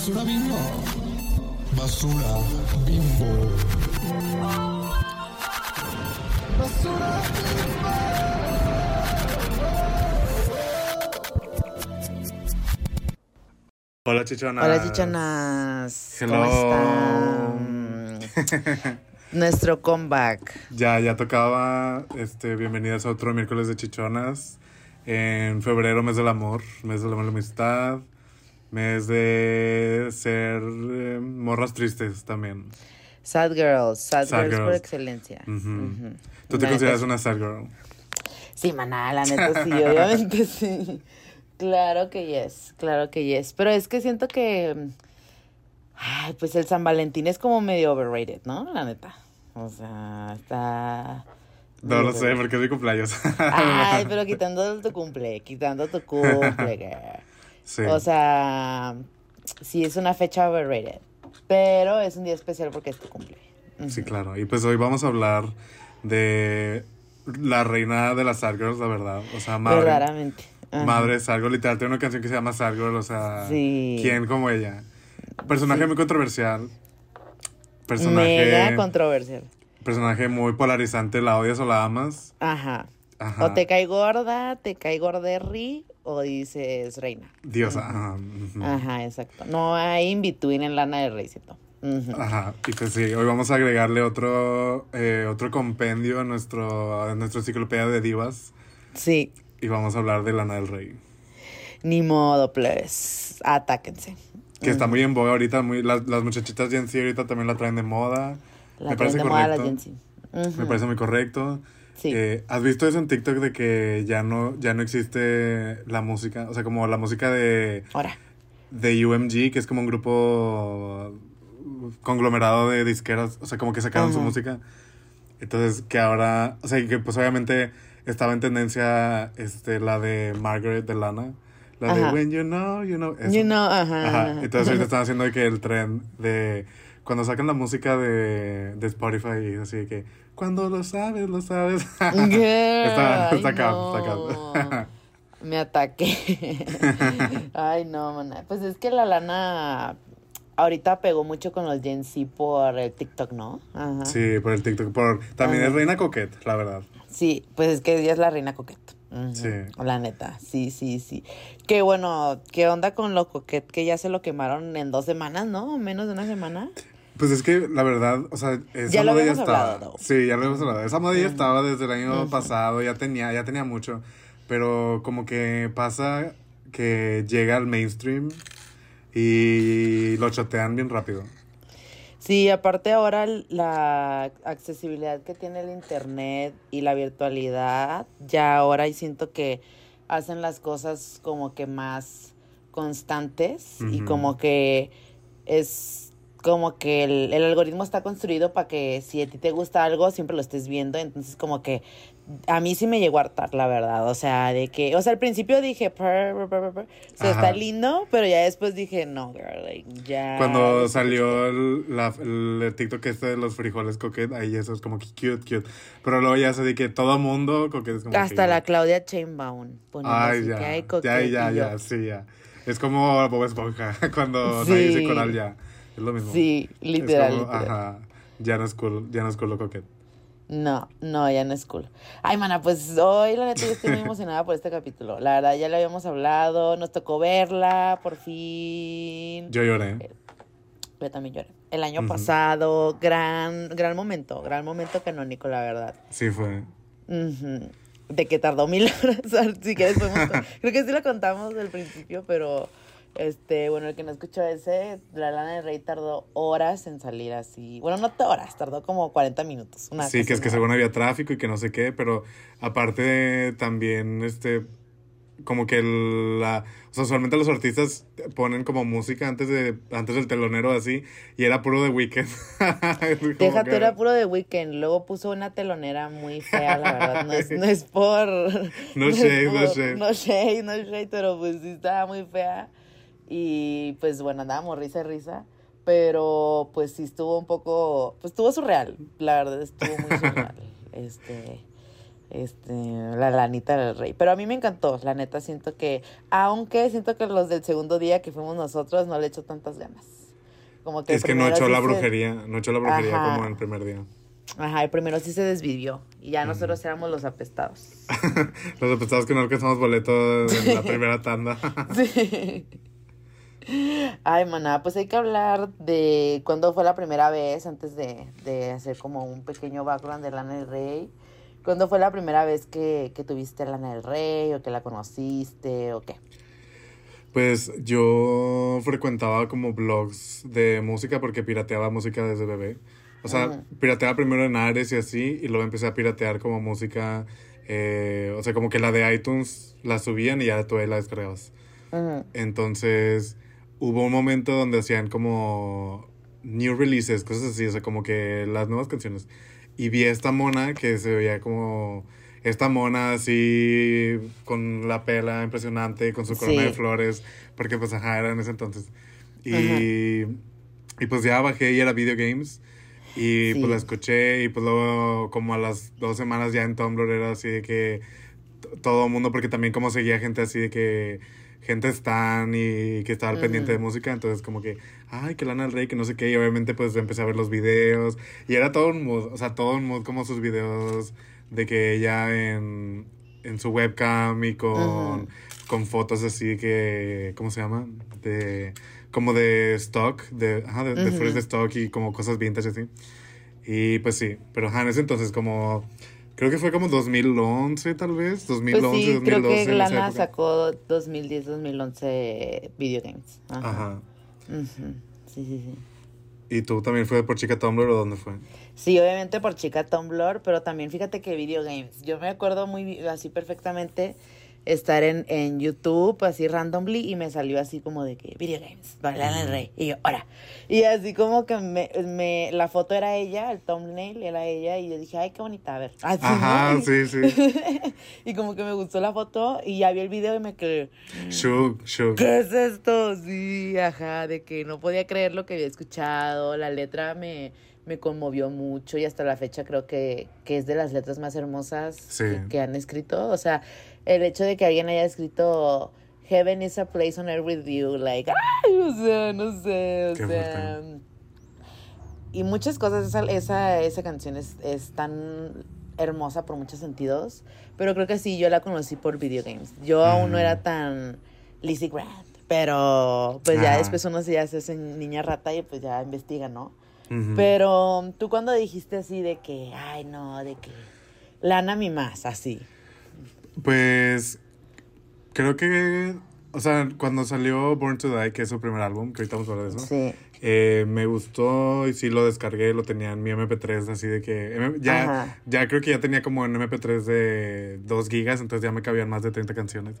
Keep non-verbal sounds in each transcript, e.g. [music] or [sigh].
basura bimbo. Basura bimbo. Basura Hola chichonas. Hola chichonas. Hello. ¿Cómo están? Nuestro comeback. Ya, ya tocaba. Este, bienvenidas a otro miércoles de chichonas. En febrero, mes del amor, mes del amor y la amistad. Mes de ser eh, morras tristes también. Sad Girls. Sad, Sad girls, por excelencia. Ujú. ¿Tú te La consideras neta, una sad girl? Sí, maná, la neta sí, obviamente sí. Claro que yes, claro que yes. Pero es que siento que. Ay, pues el San Valentín es como medio overrated, ¿no? La neta. O sea, está. No lo sé, porque es mi cumpleaños. Ay, [laughs] pero quitando tu cumple, quitando tu cumple, girl. [laughs] sí. O sea, sí es una fecha overrated, pero es un día especial porque es tu cumple. Sí, claro. Y pues hoy vamos a hablar de la reina de las sad girls, la verdad. O sea, madre. Verdaderamente. Ajá. Madre es algo literal. Tiene una canción que se llama Girl, o sea, Sí. ¿quién como ella? Personaje Sí. muy controversial. Personaje, Mega controversial. personaje muy polarizante. ¿La odias o la amas? Ajá. Ajá. O te cae gorda, te cae gorderri, o dices reina. Diosa. Ajá. exacto. No hay in between en lana de reycito. Ujú. Ajá. Y pues sí, hoy vamos a agregarle otro, eh, otro compendio a nuestro, a nuestro enciclopedia de divas. Sí, Y vamos a hablar de Lana del Rey. ni modo, plebes. Atáquense. Que está muy en boga ahorita. Muy, las, las muchachitas Gen Z ahorita también la traen de moda. La Me traen parece de moda la correcto. Gen Z. Me parece muy correcto. Sí. Eh, ¿Has visto eso en TikTok de que ya no, ya no existe la música? O sea, como la música de, Ahora. de UMG, que es como un grupo conglomerado de disqueras, o sea, como que sacaron su música. Entonces, que ahora, o sea, que pues obviamente estaba en tendencia este, la de Margaret de Lana. La de. When You Know, You Know. eso. You know, ajá. Ajá. Entonces ahorita están haciendo que el tren de cuando sacan la música de, de Spotify y así que cuando lo sabes, lo sabes. [laughs] Girl, está, está acá, no. está [laughs] acá. Me ataqué. [laughs] Ay, no, mana. Pues es que la lana ahorita pegó mucho con los Gen Z por el TikTok, ¿no? Ajá. Sí, sí, por el TikTok. Por, también Ajá. es Reina Coquette, la verdad. pues es que ella es la reina Sí. La neta, sí, sí, sí. Que bueno, ¿qué onda con lo coquet? Que ya se lo quemaron en dos semanas, ¿no? Menos de una semana. Pues es que la verdad, o sea, esa Ya moda ya estaba. hablado, sí, ya lo habíamos hablado. Esa moda ya estaba desde el año pasado, ya tenía, ya tenía mucho. Pero como que pasa que llega al mainstream y lo chotean bien rápido. Sí, aparte ahora la accesibilidad que tiene el internet y la virtualidad, ya ahora y siento que hacen las cosas como que más constantes y como que es como que el, el algoritmo está construido para que si a ti te gusta algo siempre lo estés viendo, entonces como que a mí sí me llegó a hartar, la verdad, o sea, de que, o sea, al principio dije, "Purr, purr, purr, purr", o sea, está lindo, pero ya después dije, no, girl, like, ya. Cuando salió el, la, el TikTok este de los frijoles coquet, ahí eso es como que cute, cute. Pero luego ya se de que todo mundo coquet es como Hasta que- la Claudia Chainbaum Ay, ya. que ya, ya, ya, sí, ya. Es como Bob Esponja, [laughs] cuando Sí. nadie dice coral ya. Es lo mismo. Sí, literal, como, literal. Ajá. Ya no es cool, ya no es cool lo coquet. No, no, ya no es cool. Ay, mana, pues hoy la neta yo estoy muy emocionada por este capítulo. La verdad, ya lo habíamos hablado, nos tocó verla, por fin. Yo lloré. Yo también lloré. El año pasado, gran, gran momento, gran momento canónico, la verdad. Sí fue. De que tardó mil [laughs] horas, si quieres podemos [laughs] Creo que sí lo contamos del principio, pero este, bueno, el que no escuchó ese, La Lana del Rey tardó horas en salir así. Bueno, no horas, tardó como 40 minutos. Una sí, que es que según había tráfico y que no sé qué, pero aparte también, este, como que el- la, o sea, usualmente los artistas ponen como música antes de, antes del telonero así, y era puro de Weekend. [laughs] Déjate, era puro de Weekend. Luego puso una telonera muy fea, la verdad. No es, no es por. [laughs] [laughs] No es shade, no shade. No shade, no shade, pero pues sí estaba muy fea. Y pues bueno, andábamos risa y risa. Pero pues sí estuvo un poco. Pues estuvo surreal. La verdad, estuvo muy surreal. [laughs] este. este, la lanita del rey. Pero a mí me encantó, la neta, siento que, aunque siento que los del segundo día que fuimos nosotros no le echó tantas ganas. Como que es que no echó la brujería, no echó la brujería como en el primer día. Ajá, el primero sí se desvivió y ya nosotros éramos los apestados. [laughs] los apestados que no alcanzamos boletos en la [laughs] primera tanda. sí. Ay, maná, pues hay que hablar de cuándo fue la primera vez, antes de, de hacer como un pequeño background de Lana del Rey. ¿Cuándo fue la primera vez que, que tuviste a Lana del Rey o que la conociste o qué? Pues yo frecuentaba como blogs de música porque pirateaba música desde bebé. O sea, pirateaba primero en Ares y así, y luego empecé a piratear como música, eh, o sea, como que la de iTunes la subían y ya tú ahí la descargabas. Entonces, hubo un momento donde hacían como new releases, cosas así, o sea, como que las nuevas canciones. Y vi esta mona que se veía como esta mona así con la pela impresionante, con su corona de flores, porque pues ajá, era en ese entonces. Y, y pues ya bajé y era video games. Y pues la escuché y pues luego como a las dos semanas ya en Tumblr era así de que todo el mundo, porque también como seguía gente así de que gente están y que estaba al pendiente de música, entonces como que, ay, que Lana del Rey, que no sé qué, y obviamente pues empecé a ver los videos y era todo un mood, o sea, todo un mood como sus videos de que ella en, en su webcam y con, con fotos así que, ¿cómo se llama? De, como de stock, de, ajá, de, de stock y como cosas vintage así. Y pues sí, pero ajá, en ese entonces como Creo que fue como 2011 tal vez, 2011, pues sí, 2012. Creo que Lana sacó 2010, 2011 video games. Ajá. Sí, sí, sí. ¿Y tú también fue por Chica Tumblr o dónde fue? Sí, obviamente por Chica Tumblr, pero también fíjate que video games. Yo me acuerdo muy así perfectamente estar en, en YouTube así randomly y me salió así como de que video games, Lana el Rey. Y yo, ahora. Y así como que me, me, la foto era ella, el thumbnail era ella y yo dije, ay, qué bonita, a ver. Así, Ajá, sí, sí. [laughs] y como que me gustó la foto y ya vi el video y me quedé, shook, shook. ¿Qué es esto? Sí, ajá, de que no podía creer lo que había escuchado, la letra me me conmovió mucho y hasta la fecha creo que, que es de las letras más hermosas que, han escrito. O sea, el hecho de que alguien haya escrito Heaven is a place on earth with you, like, ay, o sea, no sé, o sea. Y muchas cosas, esa, esa, esa canción es, es tan hermosa por muchos sentidos, pero creo que sí, yo la conocí por videogames. Yo aún no era mm. tan Lizzie Grant, pero pues ya después uno se hace niña rata y pues ya investiga, ¿no? Pero tú cuando dijiste así de que, ay no, de que lana mi más, así. Pues creo que, o sea, cuando salió Born to Die, que es su primer álbum, que ahorita vamos a hablar de eso, sí. eh, me gustó y sí lo descargué, lo tenía en mi MP3, así de que ya, ya creo que ya tenía como en MP3 de 2 gigas, entonces ya me cabían más de 30 canciones.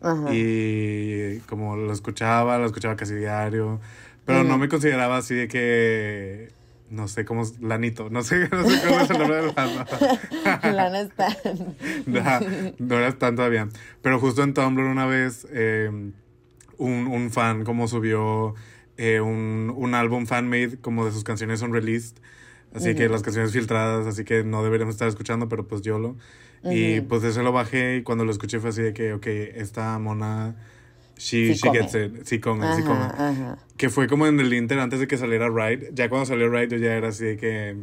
Ajá. Y como lo escuchaba, lo escuchaba casi diario. Pero no me consideraba así de que. No sé cómo es. Lanito. No sé, [laughs] no sé cómo es el nombre de Lana. [laughs] [laughs] No, no eras tan todavía. Pero justo en Tumblr una vez. Em, un, un, fan como subió eh, un, un álbum fan-made como de sus canciones unreleased. Así que las canciones filtradas, así que no deberíamos estar escuchando, pero pues yo lo. Y pues eso lo bajé y cuando lo escuché fue así de que, ok, esta mona She, sí she gets it. Sí come, sí come. Que fue como en el Inter antes de que saliera Ride. Ya cuando salió Ride yo ya era así de que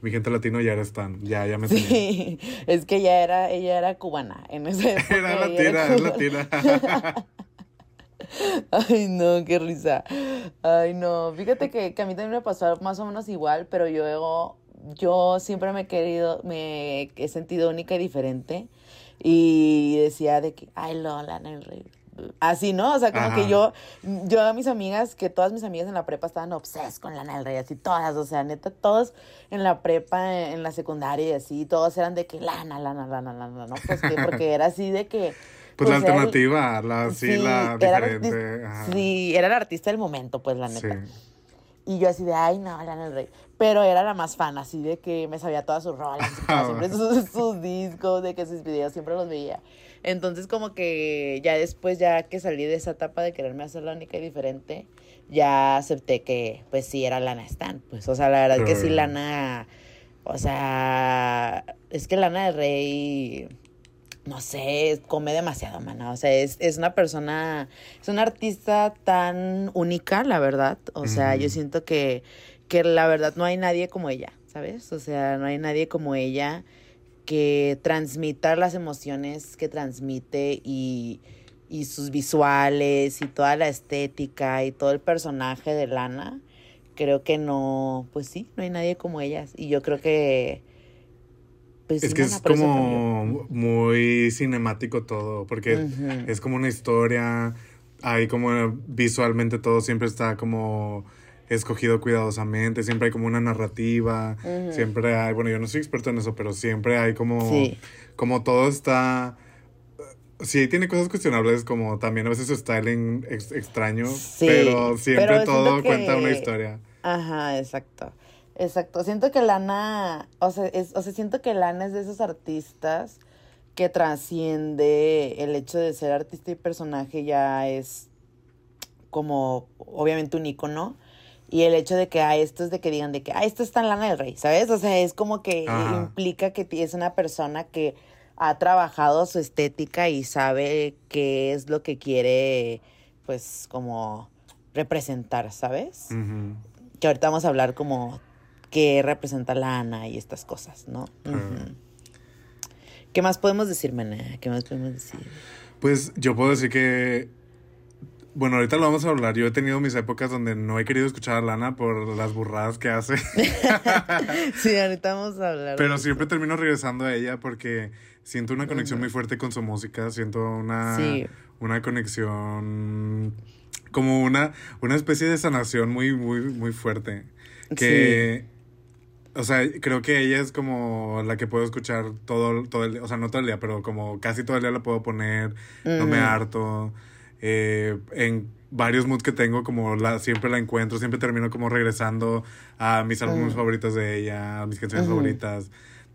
mi gente latino ya era stan. Ya, ya me Sí, [laughs] es que ya era, ella era cubana en ese [laughs] Era latina, era latina. [laughs] Ay, no, qué risa. Ay, no. Fíjate que, que, a mí también me pasó más o menos igual, pero yo, yo siempre me he querido, me he sentido única y diferente. Y decía de que, ay, Lola, rey así, ¿no? O sea, como que yo, yo a mis amigas, que todas mis amigas en la prepa estaban obses con Lana del Rey, así todas, o sea, neta, todos en la prepa, en la secundaria y así, todos eran de que Lana, Lana, Lana, Lana, ¿no? Pues que, porque era así de que... [laughs] Pues, la pues, alternativa, la, sí, la diferente. sí, era el artista del momento, pues, la neta. Y yo así de, ay, no, Lana del Rey. Pero era la más fan, así de que me sabía todas sus rolas, [laughs] siempre sus, sus discos, de que sus videos siempre los veía. Entonces como que ya después, ya que salí de esa etapa de quererme hacer la única y diferente, ya acepté que pues sí era Lana Stan. Pues, o sea, la verdad que sí Lana... O sea, es que Lana del Rey, no sé, come demasiado, mana. O sea, es, es una persona, es una artista tan única, la verdad. O sea, yo siento que, que la verdad no hay nadie como ella, ¿sabes? O sea, no hay nadie como ella que transmita las emociones que transmite y, y sus visuales y toda la estética y todo el personaje de Lana. Creo que no, pues sí, no hay nadie como ellas. Y yo creo que... Pues, Es que es como muy cinemático todo, porque es como una historia, hay como visualmente todo siempre está como escogido cuidadosamente, siempre hay como una narrativa, siempre hay, bueno, yo no soy experto en eso, pero siempre hay como, Sí. como todo está, sí, tiene cosas cuestionables, como también a veces su styling ex- extraño, Sí, pero siempre pero todo que- cuenta una historia. Ajá, exacto. Exacto. Siento que Lana, o sea, es, o sea, siento que Lana es de esos artistas que trasciende el hecho de ser artista y personaje ya es como obviamente un icono. Y el hecho de que ah, esto es de que digan de que ah, esto está en Lana del Rey, ¿sabes? O sea, es como que Ajá. implica que es una persona que ha trabajado su estética y sabe qué es lo que quiere, pues, como representar, ¿sabes? Que ahorita vamos a hablar como qué representa Lana y estas cosas, ¿no? Ujú. ¿Qué más podemos decir, Maná? ¿Qué más podemos decir? Pues yo puedo decir que. Bueno, ahorita lo vamos a hablar. Yo he tenido mis épocas donde no he querido escuchar a Lana por las burradas que hace. [laughs] Sí, ahorita vamos a hablar. Pero siempre eso. termino regresando a ella porque siento una conexión muy fuerte con su música. Siento una, Sí. una conexión. Como una, una especie de sanación muy, muy, muy fuerte. Que. O sea, creo que ella es como la que puedo escuchar todo, todo el día. O sea, no todo el día, pero como casi todo el día la puedo poner. No me harto. Eh, en varios moods que tengo, como la, siempre la encuentro, siempre termino como regresando a mis álbumes favoritos de ella, a mis canciones favoritas.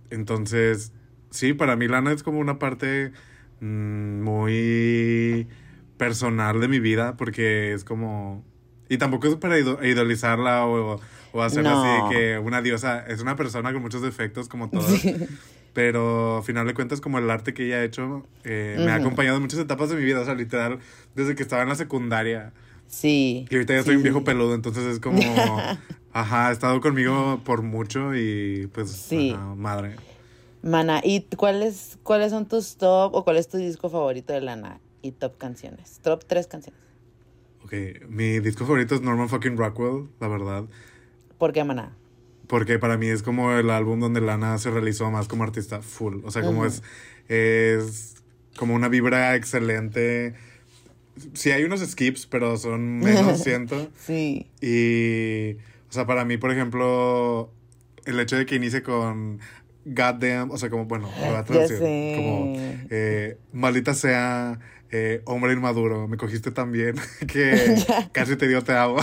Entonces, sí, para mí Lana es como una parte mm, muy personal de mi vida, porque es como... Y tampoco es para ido- idolizarla o, o hacerla No. así que una diosa, es una persona con muchos defectos como [laughs] todas. Sí. Pero al final de cuentas, como el arte que ella ha hecho, eh, me ha acompañado en muchas etapas de mi vida. O sea, literal, desde que estaba en la secundaria. Sí. Y ahorita ya Sí, soy un viejo peludo, entonces es como. [laughs] Ajá, ha estado conmigo por mucho y pues. Sí. ajá, madre. Mana, ¿y cuáles, cuáles son tus top o cuál es tu disco favorito de Lana? Y top canciones. Top tres canciones. Ok, mi disco favorito es Norman fucking Rockwell, la verdad. ¿Por qué, Mana? Porque para mí es como el álbum donde Lana se realizó más como artista full. O sea, como es. Es como una vibra excelente. Sí, hay unos skips, pero son menos, [laughs] siento. Sí. Y, o sea, para mí, por ejemplo, el hecho de que inicie con goddamn, o sea, como, bueno, lo voy a Ya traducir, sé. como, eh, maldita sea, eh, hombre inmaduro, me cogiste tan bien [laughs] que [laughs] casi te dio te amo.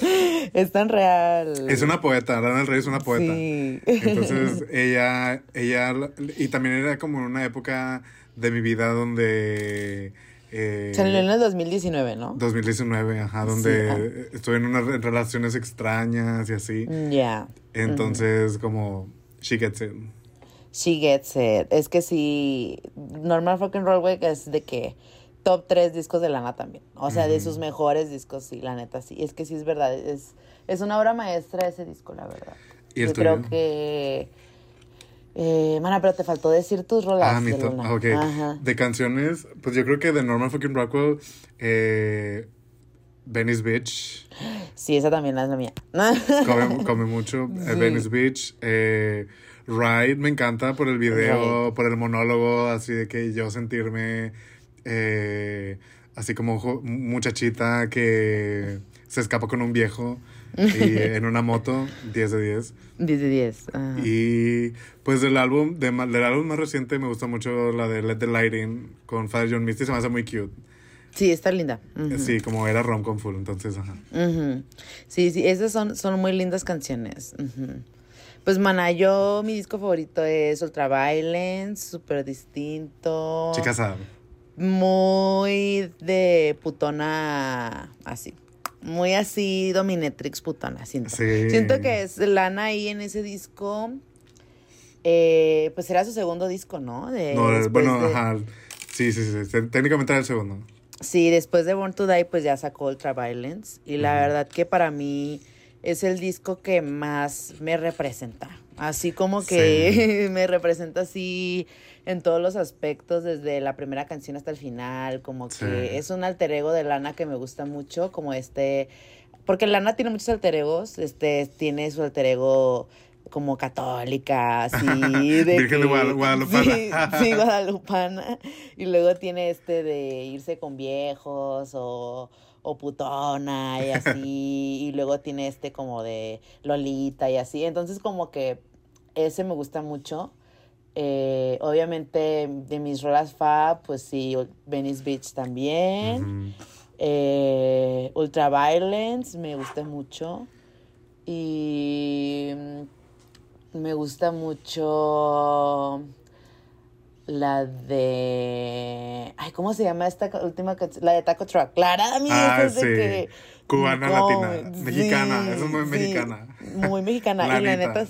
[laughs] Es tan real. es una poeta, Lana del Rey es una poeta. Sí. Entonces, [laughs] ella, ella, y también era como una época de mi vida donde... eh, Salió en el 2019, ¿no? 2019, ajá, donde ah. estuve en unas re- relaciones extrañas y así. Ya. Entonces, como, she gets it. She gets it. Es que sí, Normal Fucking Rollway es de que top 3 discos de Lana también. O sea, de sus mejores discos, sí, la neta, sí. Es que sí es verdad. Es, es una obra maestra ese disco, la verdad. ¿Y Yo creo que. Eh, mana, pero te faltó decir tus rolas. Ah, mi de ok. Ajá. De canciones, pues yo creo que de Norman fucking Rockwell, eh, Venice Beach, Sí, esa también es la mía. come, [laughs] come mucho. eh. Venice Beach, eh, Ride, me encanta por el video, por el monólogo, así de que yo sentirme eh, así como muchachita que se escapa con un viejo y [laughs] en una moto, 10 de 10. 10 de 10. ajá. Y pues del álbum, de, del álbum más reciente me gusta mucho la de Let the Light In con Father John Misty, se me hace muy cute. Sí, está linda. Sí, como era rom con full, entonces, ajá. Sí, sí, esas son, son muy lindas canciones. Pues, mana, yo, mi disco favorito es Ultraviolence, súper distinto. Chica sad. Muy de putona, así. muy así dominatrix putona, siento. Sí. Siento que es Lana ahí en ese disco, eh, pues era su segundo disco, ¿no? De- No, después bueno, de- ajá. Sí, sí, sí. sí. Técnicamente era el segundo. Sí, después de Born to Die, pues ya sacó Ultra Violence. Y la verdad que para mí es el disco que más me representa. Así como que [laughs] me representa así en todos los aspectos, desde la primera canción hasta el final. Como que Sí. es un alter ego de Lana que me gusta mucho, como este. Porque Lana tiene muchos alter egos. Este tiene su alter ego como católica, así. [laughs] De Virgen de Guadal- Guadalupana. [laughs] Sí, sí, guadalupana. Y luego tiene este de irse con viejos o, o putona y así. [laughs] y luego tiene este como de Lolita y así. Entonces como que ese me gusta mucho. Eh, obviamente de mis rolas fab, pues sí, Venice Beach también. Ujú. Eh, Ultraviolence me gusta mucho. Y mm, me gusta mucho la de. Ay, ¿cómo se llama esta última canción? La de Taco Truck. Clara, Ah, es de sí. que. Cubana, No, latina, mexicana, esa es muy sí, mexicana. Muy mexicana. [laughs] y la neta,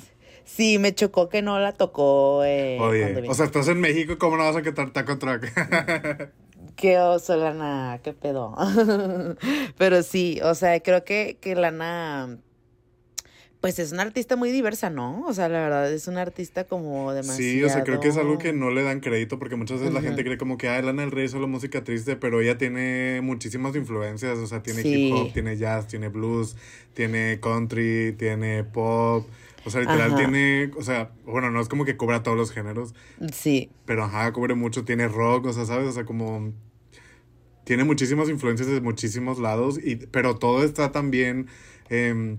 sí, me chocó que no la tocó. Eh, cuando Oye, o sea, estás en México, ¿cómo no vas a quitar Taco Truck? [laughs] Qué oso, Lana, qué pedo. [laughs] Pero sí, o sea, creo que, que Lana, pues es una artista muy diversa, ¿no? O sea, la verdad, es una artista como demasiado... Sí, o sea, creo que es algo que no le dan crédito porque muchas veces la gente cree como que, ah, Lana del Rey es solo música triste, pero ella tiene muchísimas influencias, o sea, tiene Sí. hip hop, tiene jazz, tiene blues, tiene country, tiene pop, o sea, literal Ajá. tiene, o sea, bueno, no es como que cubra todos los géneros, Sí, pero ajá, cubre mucho, tiene rock, o sea, ¿sabes? O sea, como tiene muchísimas influencias de muchísimos lados, y, pero todo está también em,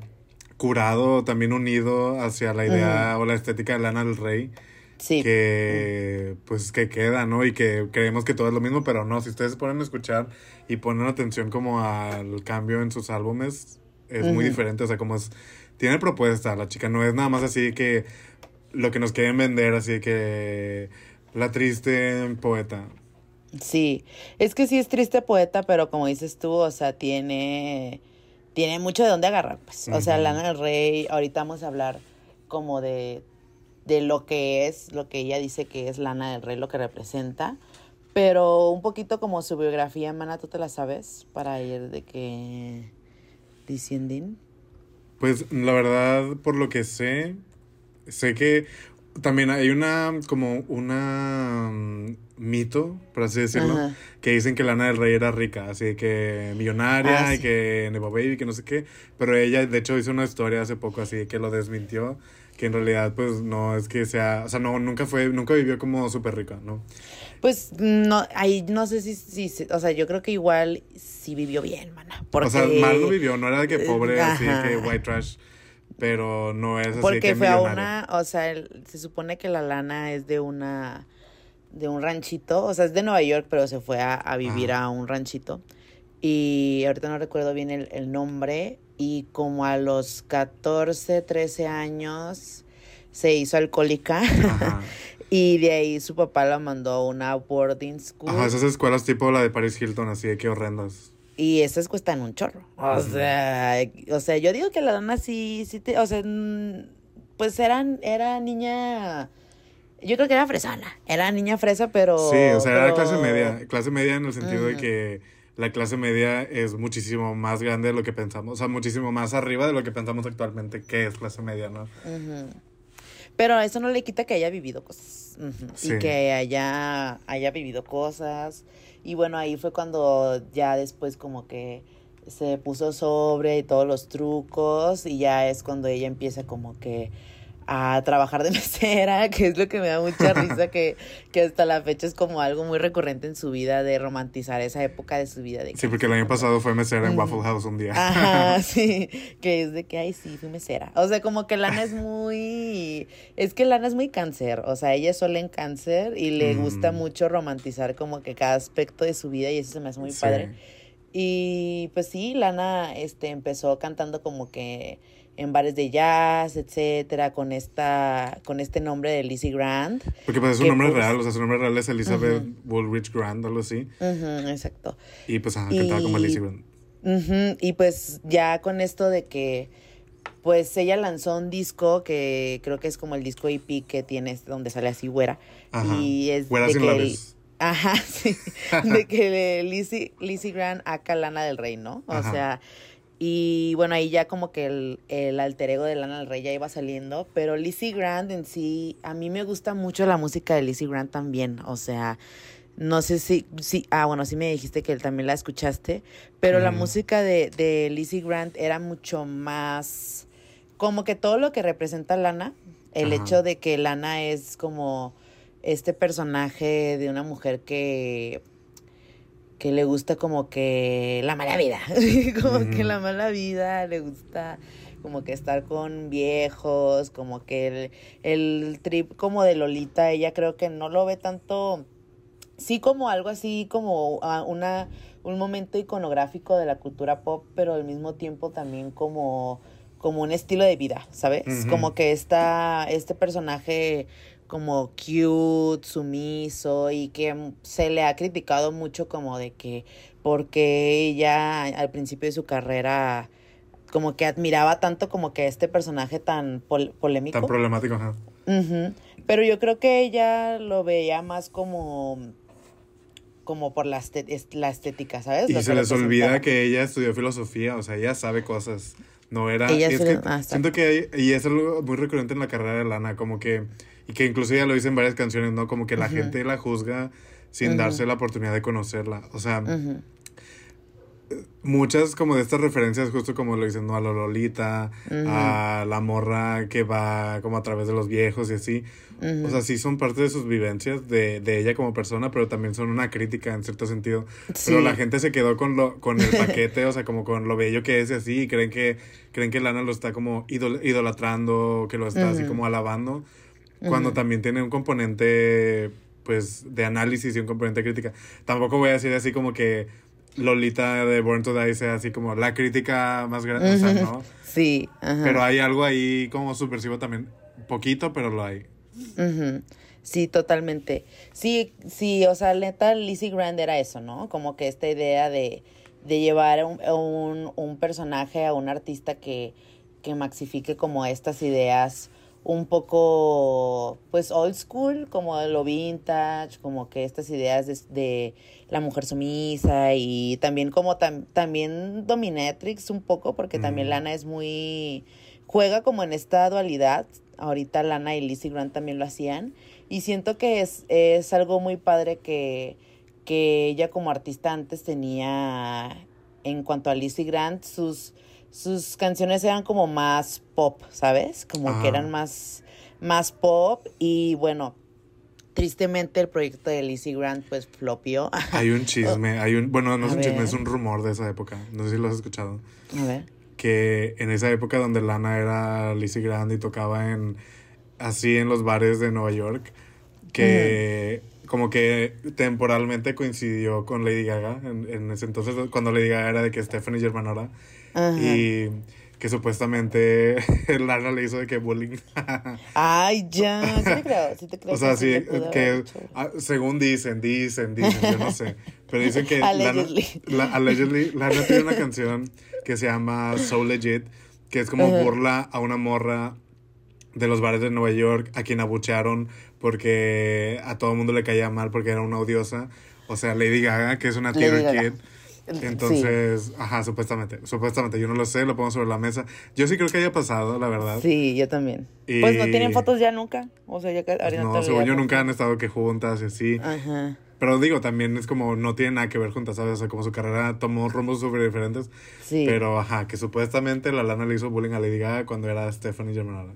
curado, también unido hacia la idea o la estética de Lana del Rey sí. que pues que queda, ¿no? Y que creemos que todo es lo mismo, pero no, si ustedes se ponen a escuchar y ponen atención como al cambio en sus álbumes, es muy diferente, o sea, como es, tiene propuesta, la chica no es nada más así que lo que nos quieren vender, así que la triste poeta. Sí, es que sí es triste poeta, pero como dices tú, o sea, tiene, tiene mucho de dónde agarrar, pues. O sea. Lana del Rey, ahorita vamos a hablar como de, de lo que es, lo que ella dice que es Lana del Rey, lo que representa. Pero un poquito como su biografía, mana, ¿tú te la sabes? Para ir de que diciendo. Pues la verdad, por lo que sé, sé que también hay una, como una mm, mito, por así decirlo, Ajá. que dicen que Lana del Rey era rica, así que millonaria Ah, y que Nepo Baby, que no sé qué, pero ella de hecho hizo una historia hace poco así que lo desmintió, que en realidad pues no es que sea, o sea, no, nunca fue, nunca vivió como súper rica, ¿no? Pues no, ahí no sé si, si, o sea, yo creo que igual sí vivió bien, mana. Porque, O sea, mal no vivió, no era de que pobre, así de que Ajá. white trash, pero no es así Porque que fue a una, o sea, el- se supone que la lana es de una, de un ranchito, o sea, es de Nueva York, pero se fue a, a vivir Ajá. a un ranchito. Y ahorita no recuerdo bien el, el nombre, y como a los 14, 13 años se hizo alcohólica, Ajá. [laughs] y de ahí su papá la mandó a una boarding school. Ajá, esas escuelas tipo la de Paris Hilton, así de que horrendas. Y esas cuestan un chorro. O sea, o sea, yo digo que la dona sí, sí te, o sea, pues eran, era niña, yo creo que era fresana, era niña fresa, pero... Sí, o sea, era clase media. Clase media en el sentido de que la clase media es muchísimo más grande de lo que pensamos. O sea, muchísimo más arriba de lo que pensamos actualmente que es clase media, ¿no? Pero eso no le quita que haya vivido cosas. Sí. Y que haya, haya vivido cosas. Y bueno, ahí fue cuando ya después como que se puso sobre y todos los trucos. Y ya es cuando ella empieza como que a trabajar de [laughs] mesera, que es lo que me da mucha risa, que, que hasta la fecha es como algo muy recurrente en su vida de romantizar esa época de su vida. De Sí, porque el año pasado fue mesera en. Waffle House un día. Ajá, [laughs] sí, que es de que, ay, sí, fui mesera. O sea, como que Lana es muy, es que Lana es muy cáncer, o sea, ella es sola en cáncer y le Mm. gusta mucho romantizar como que cada aspecto de su vida y eso se me hace muy Sí. padre. Y pues sí, Lana este, empezó cantando como que en bares de jazz, etcétera, con esta, con este nombre de Lizzie Grant. Porque pues es Que, nombre pues, real, o sea, su nombre real es Elizabeth Ujú. Woolrich Grant, algo así. Ujú, exacto. Y pues ajá, cantaba como Y- Lizzie Grant. Ujú, Y pues ya con esto de que, pues ella lanzó un disco que creo que es como el disco EP que tienes donde sale así güera. Ajá. Y es Güera de sin que labios. Ajá, [laughs] sí. [laughs] De que Lizzie, Lizzie Grant acá Lana del Rey, ¿no? O Ajá. sea, y bueno, ahí ya como que el, el alter ego de Lana del Rey ya iba saliendo, pero Lizzie Grant en sí, a mí me gusta mucho la música de Lizzie Grant también, o sea, no sé si, si ah, bueno, sí me dijiste que también la escuchaste, pero la música de, de Lizzie Grant era mucho más, como que todo lo que representa Lana, el Ajá. hecho de que Lana es como este personaje de una mujer que que le gusta como que la mala vida, [laughs] como que la mala vida, le gusta como que estar con viejos, como que el, el trip como de Lolita, ella creo que no lo ve tanto, sí como algo así como ah, una un momento iconográfico de la cultura pop, pero al mismo tiempo también como como un estilo de vida, ¿sabes? Como que está este personaje como cute, sumiso y que se le ha criticado mucho como de que porque ella al principio de su carrera como que admiraba tanto como que este personaje tan pol- polémico. Tan problemático, ajá. Ujú. Pero yo creo que ella lo veía más como como por la, la estética, ¿sabes? Y Lo se les olvida que ella estudió filosofía, o sea, ella sabe cosas. No era. Ella es que ah, siento que hay- y es algo muy recurrente en la carrera de Lana, como que y que incluso ella lo dice en varias canciones, ¿no? Como que la gente la juzga sin darse la oportunidad de conocerla. O sea, muchas como de estas referencias, justo como lo dicen, ¿no? A la Lolita, a la morra que va como a través de los viejos y así. O sea, sí son parte de sus vivencias de, de ella como persona, pero también son una crítica en cierto sentido. Pero la gente se quedó con lo, con el paquete, o sea, como con lo bello que es y así, y creen que, creen que Lana lo está como idol- idolatrando, que lo está así como alabando, cuando también tiene un componente, pues, de análisis y un componente de crítica. Tampoco voy a decir así como que Lolita de Born to Die sea así como la crítica más grande, o sea, Ujú. ¿no? [laughs] Sí. Pero hay algo ahí como subversivo también, poquito, pero lo hay. Sí, totalmente. Sí, sí, o sea, neta, Lizzie Grant era eso, ¿no? Como que esta idea de, de llevar un, un, un personaje a un artista que, que maxifique como estas ideas un poco, pues, old school, como lo vintage, como que estas ideas de, de la mujer sumisa y también como tam- también dominatrix un poco, porque también Mm. Lana es muy, juega como en esta dualidad. Ahorita Lana y Lizzie Grant también lo hacían. Y siento que es, es algo muy padre que, que ella como artista antes tenía en cuanto a Lizzie Grant, sus, sus canciones eran como más pop, ¿sabes? Como que eran más, más pop. Y bueno, tristemente el proyecto de Lizzie Grant pues flopió. [laughs] Hay un chisme, hay un, bueno, no es A un chisme, es un rumor de esa época, no sé si lo has escuchado, A ver. que en esa época donde Lana era Lizzie Grande y tocaba en, así en los bares de Nueva York, que como que temporalmente coincidió con Lady Gaga, en, en ese entonces cuando Lady Gaga era de que Stephanie Germanora, Ajá. y que supuestamente [laughs] Lana le hizo de que bullying. [laughs] Ay, ya, sí te creo, sí te creo. O sea, sí que ah, según dicen, dicen, dicen, yo no sé. Pero dicen que [laughs] Lana, Allegedly. la, allegedly, Lana tiene una canción que se llama So Legit, que es como Ajá. burla a una morra de los bares de Nueva York a quien abuchearon porque a todo el mundo le caía mal porque era una odiosa. O sea, Lady Gaga, que es una Lady Gaga. kid. Entonces, ajá, supuestamente, supuestamente, yo no lo sé, lo pongo sobre la mesa. Yo sí creo que haya pasado, la verdad. Sí, yo también. Y- Pues no tienen fotos ya nunca. O sea, ya que Pues no, según yo nunca han estado que juntas y así. Ajá. Pero digo, también es como no tiene nada que ver juntas, ¿sabes? O sea, como su carrera tomó rumbos súper diferentes. Sí. Pero, ajá, que supuestamente la Lana le hizo bullying a Lady Gaga cuando era Stephanie Germanola.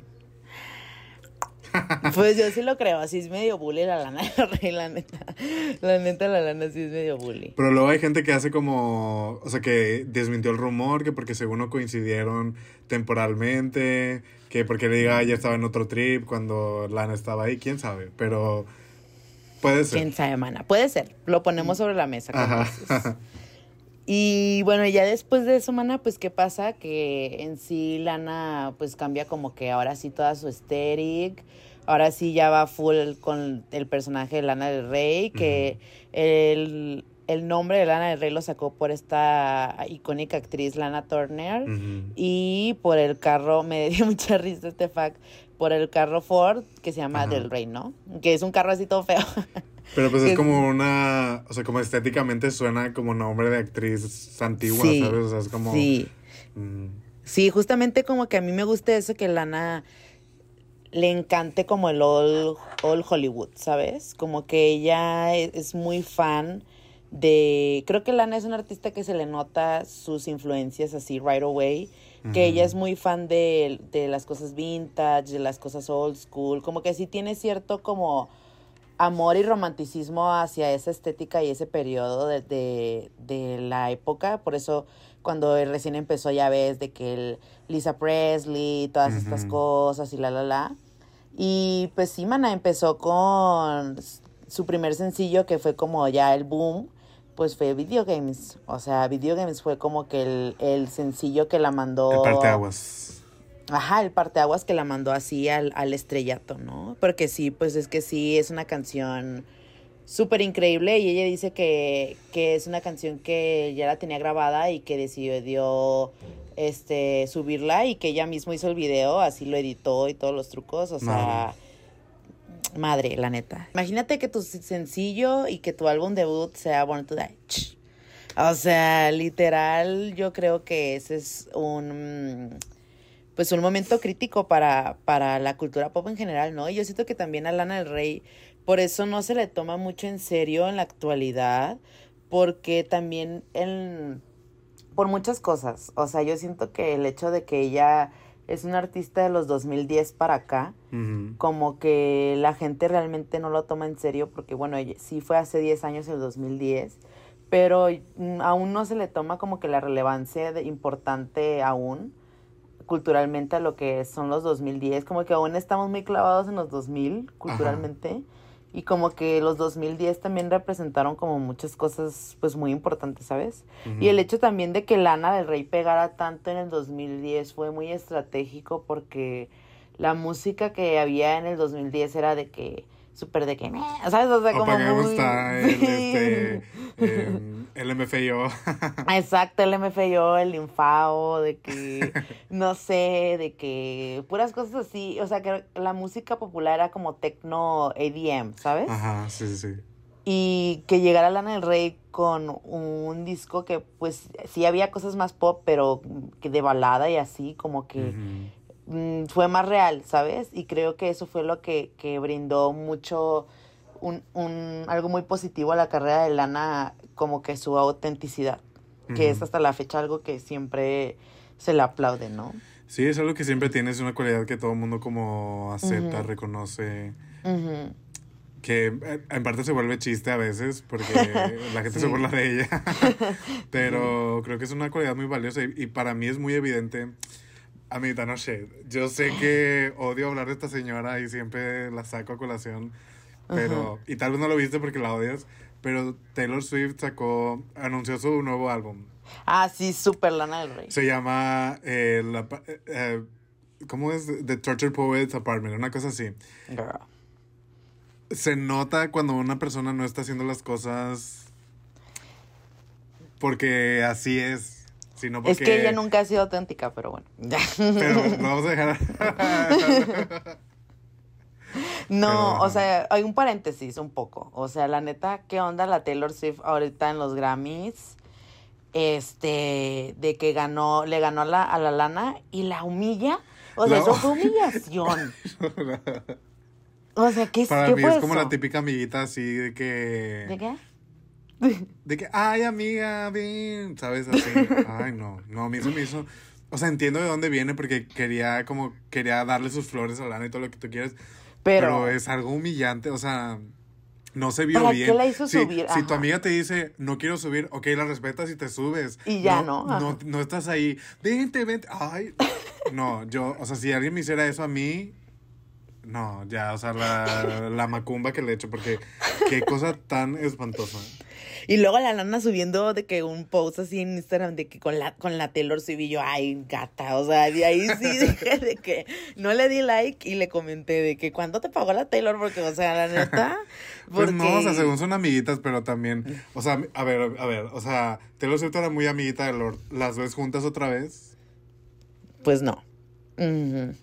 Pues yo sí lo creo, así es medio bully la lana la neta. La neta, la lana sí es medio bully. Pero luego hay gente que hace como, o sea, que desmintió el rumor, que porque según no coincidieron temporalmente, que porque Lady Gaga ya estaba en otro trip cuando Lana estaba ahí, quién sabe. Pero puede ser. Quién sabe, mana. Puede ser. Lo ponemos sobre la mesa. Ajá. Y bueno, ya después de eso, mana, pues qué pasa que en sí Lana pues cambia como que ahora sí toda su aesthetic. Ahora sí ya va full con el personaje de Lana del Rey, que el, el nombre de Lana del Rey lo sacó por esta icónica actriz Lana Turner. Y por el carro, [laughs] me dio mucha risa este fact, por el carro Ford que se llama Ajá. Del Rey, ¿no? Que es un carro así todo feo. [laughs] Pero pues es como una, o sea, como estéticamente suena como nombre de actriz antigua, Sí, ¿sabes? O sea, es como... Sí. mm, Sí, justamente como que a mí me gusta eso que Lana le encante como el old, old Hollywood, ¿sabes? Como que ella e- es, muy fan de... Creo que Lana es una artista que se le nota sus influencias así right away, que ella es muy fan de, de las cosas vintage, de las cosas old school, como que sí tiene cierto como amor y romanticismo hacia esa estética y ese periodo de, de, de la época. Por eso cuando recién empezó ya ves de que el Lisa Presley, todas estas cosas y la, la, la. Y pues sí, Mana empezó con su primer sencillo que fue como ya el boom, pues fue Video Games. O sea, Video Games fue como que el, el sencillo que la mandó... el parteaguas. Ajá, el parteaguas que la mandó así al, al estrellato, ¿no? Porque sí, pues es que sí, es una canción súper increíble y ella dice que, que es una canción que ya la tenía grabada y que decidió este subirla y que ella misma hizo el video, así lo editó y todos los trucos, o sea, madre, la neta. Imagínate que tu sencillo y que tu álbum debut sea Born to Die. O sea, literal, yo creo que ese es un pues un momento crítico para, para la cultura pop en general, ¿no? Y yo siento que también a Lana del Rey, por eso no se le toma mucho en serio en la actualidad, porque también en, por muchas cosas, o sea, yo siento que el hecho de que ella es una artista de los 2010 para acá, como que la gente realmente no lo toma en serio, porque bueno, sí fue hace 10 años, el 2010, pero mm, aún no se le toma como que la relevancia de- importante aún culturalmente a lo que son los 2010, como que aún estamos muy clavados en los 2000 culturalmente y como que los 2010 también representaron como muchas cosas pues muy importantes, ¿sabes? Y el hecho también de que Lana del Rey pegara tanto en el 2010 fue muy estratégico porque la música que había en el 2010 era de que súper de que, ¿sabes? O sea, O como muy... gusta el, [laughs] Sí. este, em, el MFIO. [laughs] Exacto, el MFYO, el Infao, de que, no sé, de que puras cosas así, o sea, que la música popular era como tecno ADM, ¿sabes? Ajá, sí, sí, sí. Y que llegara Lana del Rey con un disco que, pues, sí había cosas más pop, pero que de balada y así, como que. Mm, fue más real, ¿sabes? Y creo que eso fue lo que, que brindó mucho, un, un, algo muy positivo a la carrera de Lana, como que su autenticidad, que es hasta la fecha algo que siempre se le aplaude, ¿no? Sí, es algo que siempre tienes, una cualidad que todo el mundo como acepta, Ujú. reconoce, que eh, en parte se vuelve chiste a veces porque [laughs] la gente se burla de ella, [laughs] pero creo que es una cualidad muy valiosa y, y para mí es muy evidente. Amita, no sé, yo sé que [gasps] odio hablar de esta señora y siempre la saco a colación, pero, y tal vez no lo viste porque la odias, pero Taylor Swift sacó, anunció su nuevo álbum. Ah, sí, súper Lana del Rey. Se llama, eh, la eh, eh, ¿cómo es? The Tortured Poets Apartment, una cosa así. Girl. Se nota cuando una persona no está haciendo las cosas porque así es, sino porque... Es que ella nunca ha sido auténtica, pero bueno. ya. Pero [laughs] vamos a dejar... [laughs] No, Pero, o sea, hay un paréntesis un poco. O sea, la neta, ¿qué onda la Taylor Swift ahorita en los Grammys? Este, de que ganó, le ganó a la, a la lana y la humilla. O sea, La- eso [laughs] fue humillación. O sea, ¿qué, Para qué mí fue es como eso? la típica amiguita así de que... ¿De qué? De que, ay, amiga, ven, ¿sabes? Así. Ay, no, no, a mí se me hizo... O sea, entiendo de dónde viene porque quería como, quería darle sus flores a Lana y todo lo que tú quieres. Pero, Pero, es algo humillante, o sea, no se vio ¿Para bien. qué la hizo si, subir? Si tu amiga te dice, no quiero subir, ok, la respetas y te subes. Y ya, ¿no? No, no estás ahí, vente, vente, ay. No, yo, o sea, si alguien me hiciera eso a mí, no, ya, o sea, la, la macumba que le he hecho, porque qué cosa tan espantosa. Y luego la lana subiendo de que un post así en Instagram de que con la, con la Taylor Swift y yo, ay, gata, o sea, de ahí sí [laughs] dije de que no le di like y le comenté de que cuándo te pagó la Taylor, porque, o sea, la neta. [laughs] Pues no, o sea, según son amiguitas, pero también, o sea, a ver, a ver, o sea, Taylor Swift era muy amiguita de Lord, ¿las ves juntas otra vez? Pues no. Ujú.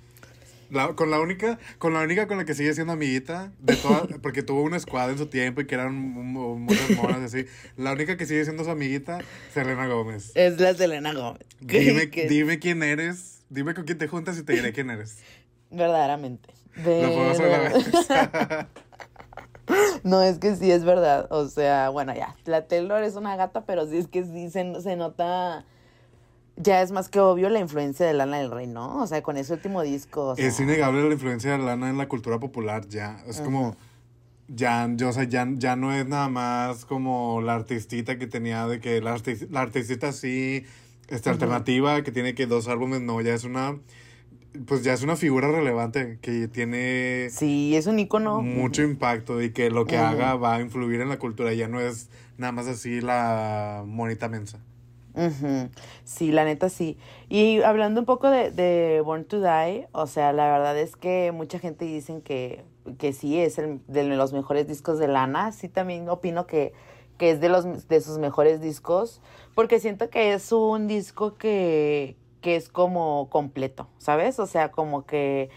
La- con la única, con la única con la que sigue siendo amiguita de todas, [laughs] porque tuvo una escuadra en su tiempo y que eran mu- mu- muchas monas así. La única que sigue siendo su amiguita, Selena Gómez. Es la Selena Gómez. [laughs] Dime, quién eres, dime con quién te juntas y te diré quién eres. Verdaderamente. Vez. [laughs] No, es que sí es verdad. O sea, bueno, ya. La Taylor es una gata, pero sí es que sí se, se nota. Ya es más que obvio la influencia de Lana del Rey, ¿no? O sea, con ese último disco. o sea, Es innegable la influencia de Lana en la cultura popular ya. Es como, ya, yo, o sea, ya, ya no es nada más como la artistita que tenía de que la, artis- la artistita así, esta alternativa que tiene que dos álbumes, no, ya es una, pues ya es una figura relevante que tiene Sí, es un icono. mucho impacto y que lo que haga va a influir en la cultura, ya no es nada más así la monita mensa. Sí, la neta sí. Y hablando un poco de, de Born to Die, o sea, la verdad es que mucha gente dicen que, que sí es el, de los mejores discos de Lana. Sí, también opino que, que es de los de sus mejores discos, porque siento que es un disco que, que es como completo, ¿sabes? O sea, como que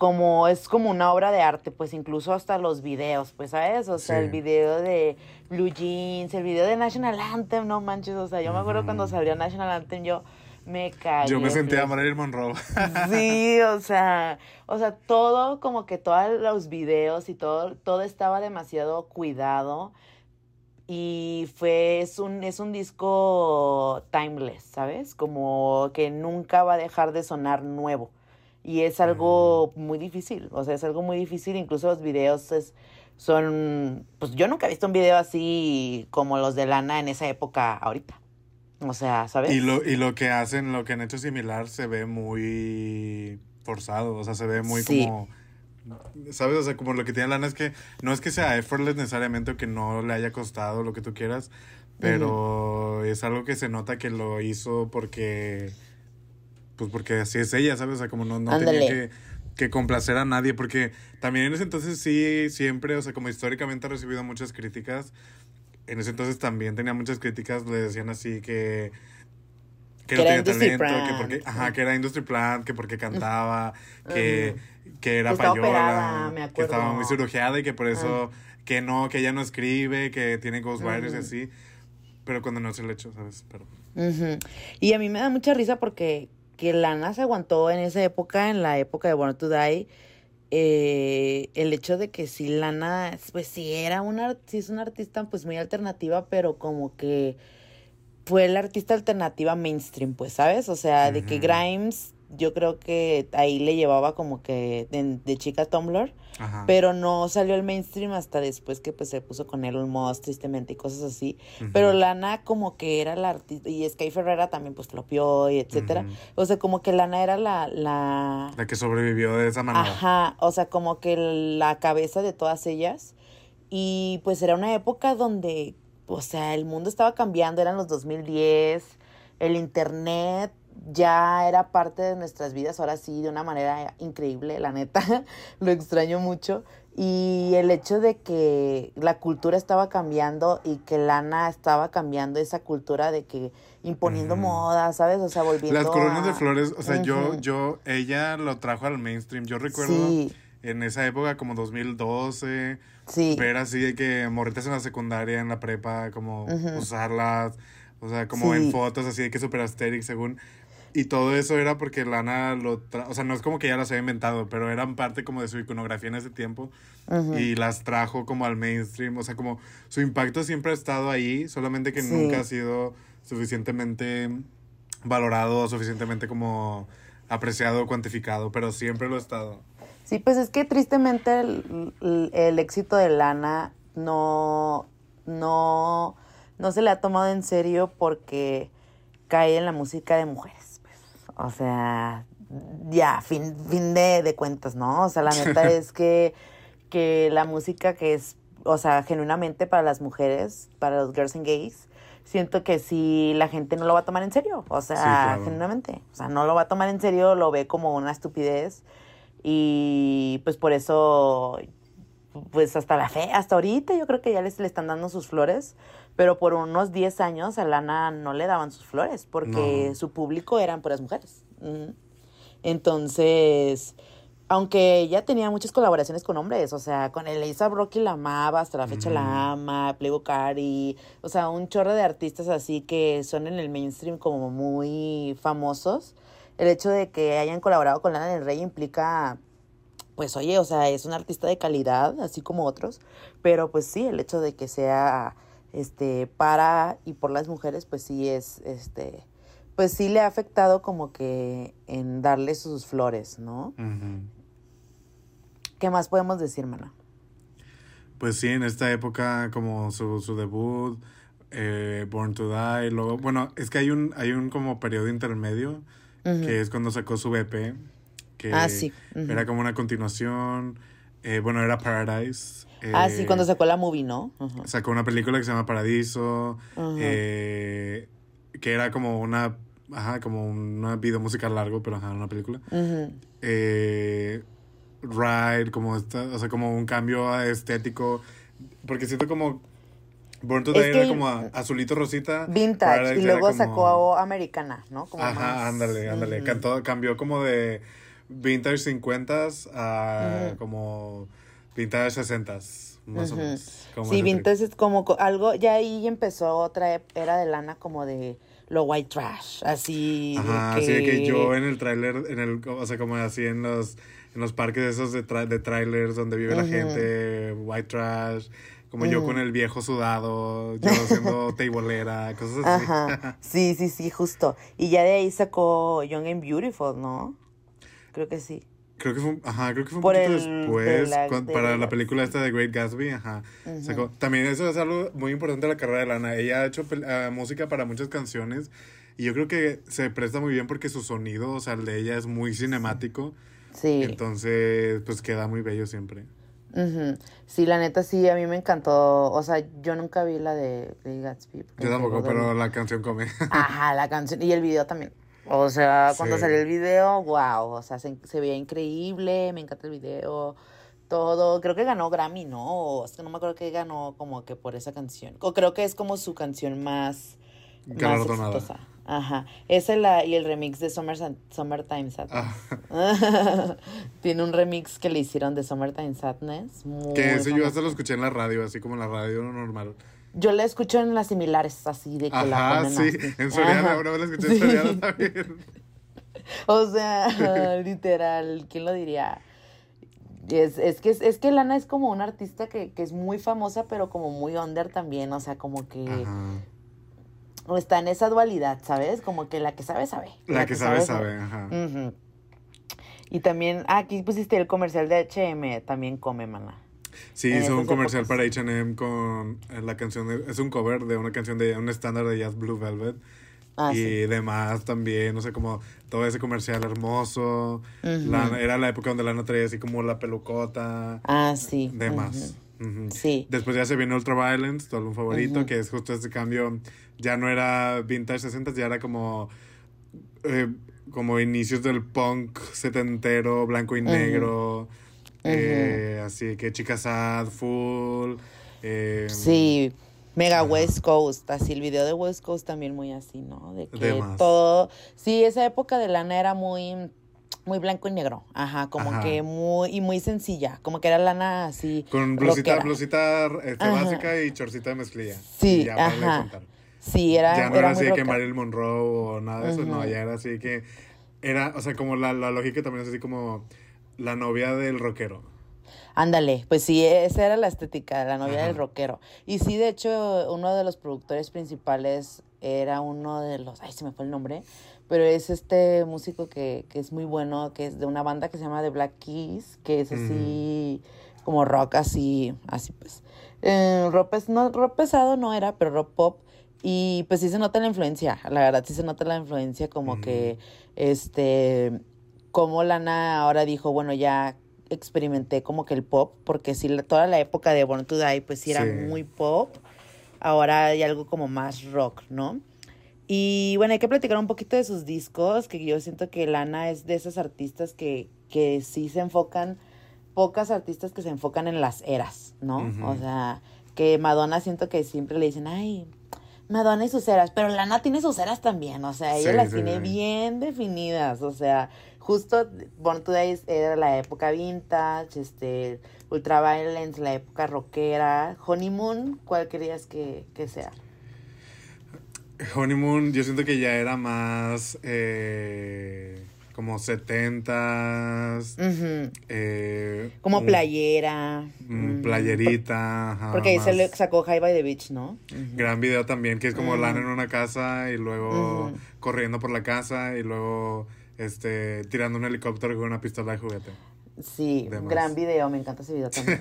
como es como una obra de arte, pues incluso hasta los videos, pues, ¿sabes? O sea, Sí. el video de Blue Jeans, el video de National Anthem, no manches, o sea, yo me acuerdo cuando salió National Anthem, yo me caí. Yo me sentía a Marilyn Monroe. Sí, o sea, o sea, todo como que todos los videos y todo, todo estaba demasiado cuidado y fue, es un, es un disco timeless, ¿sabes? Como que nunca va a dejar de sonar nuevo. Y es algo muy difícil, o sea, es algo muy difícil, incluso los videos es, son, pues yo nunca he visto un video así como los de Lana en esa época ahorita. O sea, ¿sabes? Y lo, y lo que hacen, lo que han hecho similar, se ve muy forzado. O sea, se ve muy Sí. como. ¿Sabes? O sea, como lo que tiene Lana es que no es que sea effortless necesariamente o que no le haya costado lo que tú quieras, pero es algo que se nota que lo hizo porque. Pues porque así es ella, ¿sabes? O sea, como no, no tenía que, que complacer a nadie, porque también en ese entonces sí, siempre, o sea, como históricamente ha recibido muchas críticas, en ese entonces también tenía muchas críticas, le decían así que que, Que no era tenía talento, que porque, ajá, que era industry plant, que porque cantaba, que, que era payola, operada, me que estaba muy cirugiada y que por eso, que no, que ella no escribe, que tiene ghostwriters y Ujú. así, pero cuando no es el hecho, ¿sabes? Pero, Ujú. Y a mí me da mucha risa porque que Lana se aguantó en esa época, en la época de Born to Die, eh, el hecho de que sí Lana, pues sí era una, sí es una artista pues muy alternativa, pero como que fue la artista alternativa mainstream, pues, ¿sabes? O sea, de que. Grimes, yo creo que ahí le llevaba como que de, de chica Tumblr, ajá. pero no salió al mainstream hasta después que pues se puso con Elon Musk tristemente y cosas así. Ujú. Pero Lana como que era la artista, y Sky Ferrera también pues flopió y etcétera. Ujú. O sea, como que Lana era la, la, La que sobrevivió de esa manera. ajá, o sea, como que la cabeza de todas ellas. Y pues era una época donde, o sea, el mundo estaba cambiando, eran los 2010, el internet ya era parte de nuestras vidas, ahora sí, de una manera increíble, la neta, [laughs] lo extraño mucho. Y el hecho de que la cultura estaba cambiando y que Lana estaba cambiando esa cultura de que imponiendo Ujú. moda, ¿sabes? O sea, volviendo Las coronas de a- flores, o sea, yo, Ujú. yo, ella lo trajo al mainstream. Yo recuerdo Sí, en esa época, como 2012, sí. ver así de que morritas en la secundaria, en la prepa, como Ujú. usarlas, o sea, como en Sí. fotos así de que super aesthetic según. Y todo eso era porque Lana lo tra o sea, no es como que ella las había inventado, pero eran parte como de su iconografía en ese tiempo y las trajo como al mainstream, o sea, como su impacto siempre ha estado ahí, solamente que Sí. nunca ha sido suficientemente valorado, suficientemente como apreciado, cuantificado, pero siempre lo ha estado. Sí, pues es que tristemente el, el- el éxito de Lana no, no, no se le ha tomado en serio porque cae en la música de mujeres. O sea, ya, fin, fin de, de cuentas, ¿no? O sea, la neta es que, que la música que es o sea, genuinamente para las mujeres, para los girls and gays, siento que sí la gente no lo va a tomar en serio. O sea, Sí, claro. genuinamente. O sea, no lo va a tomar en serio, lo ve como una estupidez. Y pues por eso, pues hasta la fe, hasta ahorita yo creo que ya les le están dando sus flores. Pero por unos 10 años a Lana no le daban sus flores porque No. su público eran puras mujeres. Entonces, aunque ella tenía muchas colaboraciones con hombres, o sea, con el A$AP Rocky la amaba, hasta la fecha la ama, Playboy Cardi, o sea, un chorro de artistas así que son en el mainstream como muy famosos. El hecho de que hayan colaborado con Lana del Rey implica, pues oye, o sea, es un artista de calidad, así como otros, pero pues sí, el hecho de que sea, este, para y por las mujeres, pues sí es, este, pues sí le ha afectado como que en darle sus flores, ¿no? ¿Qué más podemos decir, mana? Pues sí, en esta época como su, su debut, eh, Born to Die, luego, bueno, es que hay un, hay un como periodo intermedio, que es cuando sacó su EP, que Ah, sí, era como una continuación, eh, bueno, era Paradise. ah, eh, sí, cuando sacó la movie, ¿no? Sacó una película que se llama Paradiso, eh, que era como una, ajá, como un video musical largo, pero ajá, una película. Eh, Ride, como esta, o sea, como un cambio estético, porque siento como Born to Es Die que- era como a- azulito rosita. Vintage, y luego como- sacó Americana, ¿no? Como Ajá, más- ándale, ándale. Cantó- cambió como de vintage 50s a como vintage 60s, más o menos. como Sí, trip. vintage es como co- algo, ya ahí empezó otra ep- era de lana como de lo white trash, así de Ajá, que... así de que yo en el tráiler, en el, o sea, como así en los, en los parques esos de, tra- de trailers donde vive la gente, white trash, como yo con el viejo sudado, yo siendo [laughs] teibolera, cosas así. Ajá, sí, sí, sí, justo. Y ya de ahí sacó Young and Beautiful, ¿no? Creo que sí. Creo que fue, un- ajá, creo que fue un Por poquito el- después, la- para la- la película esta de Great Gatsby, ajá. Sacó- también eso es algo muy importante de la carrera de Lana. Ella ha hecho ah, música para muchas canciones y yo creo que se presta muy bien porque su sonido, o sea, el de ella es muy cinemático. Sí. Entonces, pues queda muy bello siempre. Ujú. Sí, la neta sí, a mí me encantó. O sea, yo nunca vi la de, de Gatsby. Yo tampoco, pero la canción come. Ajá, la canción y el video también. O sea, cuando Sí. salió el video, wow, o sea, se, se veía increíble, me encanta el video, todo. Creo que ganó Grammy, ¿no? O es que no me acuerdo que ganó como que por esa canción. O creo que es como su canción más, más exitosa. Ajá. Esa y la, y el remix de Summer, Summertime Sadness. Ah, [laughs] Tiene un remix que le hicieron de Summertime Sadness. Muy que eso yo hasta lo escuché en la radio, así como en la radio normal. Yo la escucho en las similares, así de que la Ajá, ponen sí, así. en Soriana, vez la escuché en Sí. Soriana [laughs] también. O sea, [laughs] literal, ¿quién lo diría? Es, es que, es que Lana es como una artista que, que es muy famosa, pero como muy under también, o sea, como que Ajá. está en esa dualidad, ¿sabes? Como que la que sabe, sabe. La que sabe, sabe, ajá. Y también, ah, aquí pusiste el comercial de H&M, también come, mana. Sí, hizo un comercial para H&M con eh, la canción, de- es un cover de una canción de un estándar de jazz Blue Velvet. Ah, y sí. demás también, no sé, como todo ese comercial hermoso. Ujú. Lana- era la época donde Lana traía así como la pelucota, Ah, sí. demás. Ujú. Sí. Después ya se viene Ultraviolence, tu álbum favorito, que es justo este cambio. Ya no era vintage 60, ya era como, eh, como inicios del punk setentero, blanco y Eh, así que Chica Sad, Full. eh, Sí, mega Ajá. West Coast, así el video de West Coast también muy así, ¿no? De que todo, sí, esa época de Lana era muy, muy blanco y negro, ajá, como Ajá. que muy, y muy sencilla, como que era Lana así. Con blusita, rockera. blusita este, básica y chorcita de mezclilla. Sí, ya ajá. Sí, era, ya no era así que. Marilyn Monroe o nada de eso, no, ya era así que era, o sea, como la, la lógica también es así como la novia del rockero. Ándale, pues sí, esa era la estética, la novia Ajá. del rockero. Y sí, de hecho, uno de los productores principales era uno de los, ay, se me fue el nombre, pero es este músico que, que es muy bueno, que es de una banda que se llama The Black Keys, que es así como rock, así, así pues. Eh, rock, no, rock pesado no era, pero rock pop. Y pues sí se nota la influencia, la verdad sí se nota la influencia como que, este, como Lana ahora dijo, bueno, ya experimenté como que el pop, porque la- toda la época de Born to Die, pues sí era Sí. muy pop. Ahora hay algo como más rock, ¿no? Y bueno, hay que platicar un poquito de sus discos, que yo siento que Lana es de esas artistas que, que sí se enfocan, pocas artistas que se enfocan en las eras, ¿no? O sea, que Madonna siento que siempre le dicen, ay, Madonna y sus eras, pero Lana tiene sus eras también, o sea, ella Sí, las sí, tiene sí. bien definidas, o sea, justo Born to Die era la época vintage, este, Ultraviolence, la época rockera, Honeymoon, ¿cuál querías que, que sea? Honeymoon, yo siento que ya era más eh, como 70s. Ujú. eh, Como un- playera. playerita. ajá, Porque ahí se le sacó High by the Beach, ¿no? Gran video también, que es como Ujú. Lana en una casa y luego corriendo por la casa y luego este tirando un helicóptero con una pistola de juguete. Sí, Demás. gran video, me encanta ese video [laughs] también.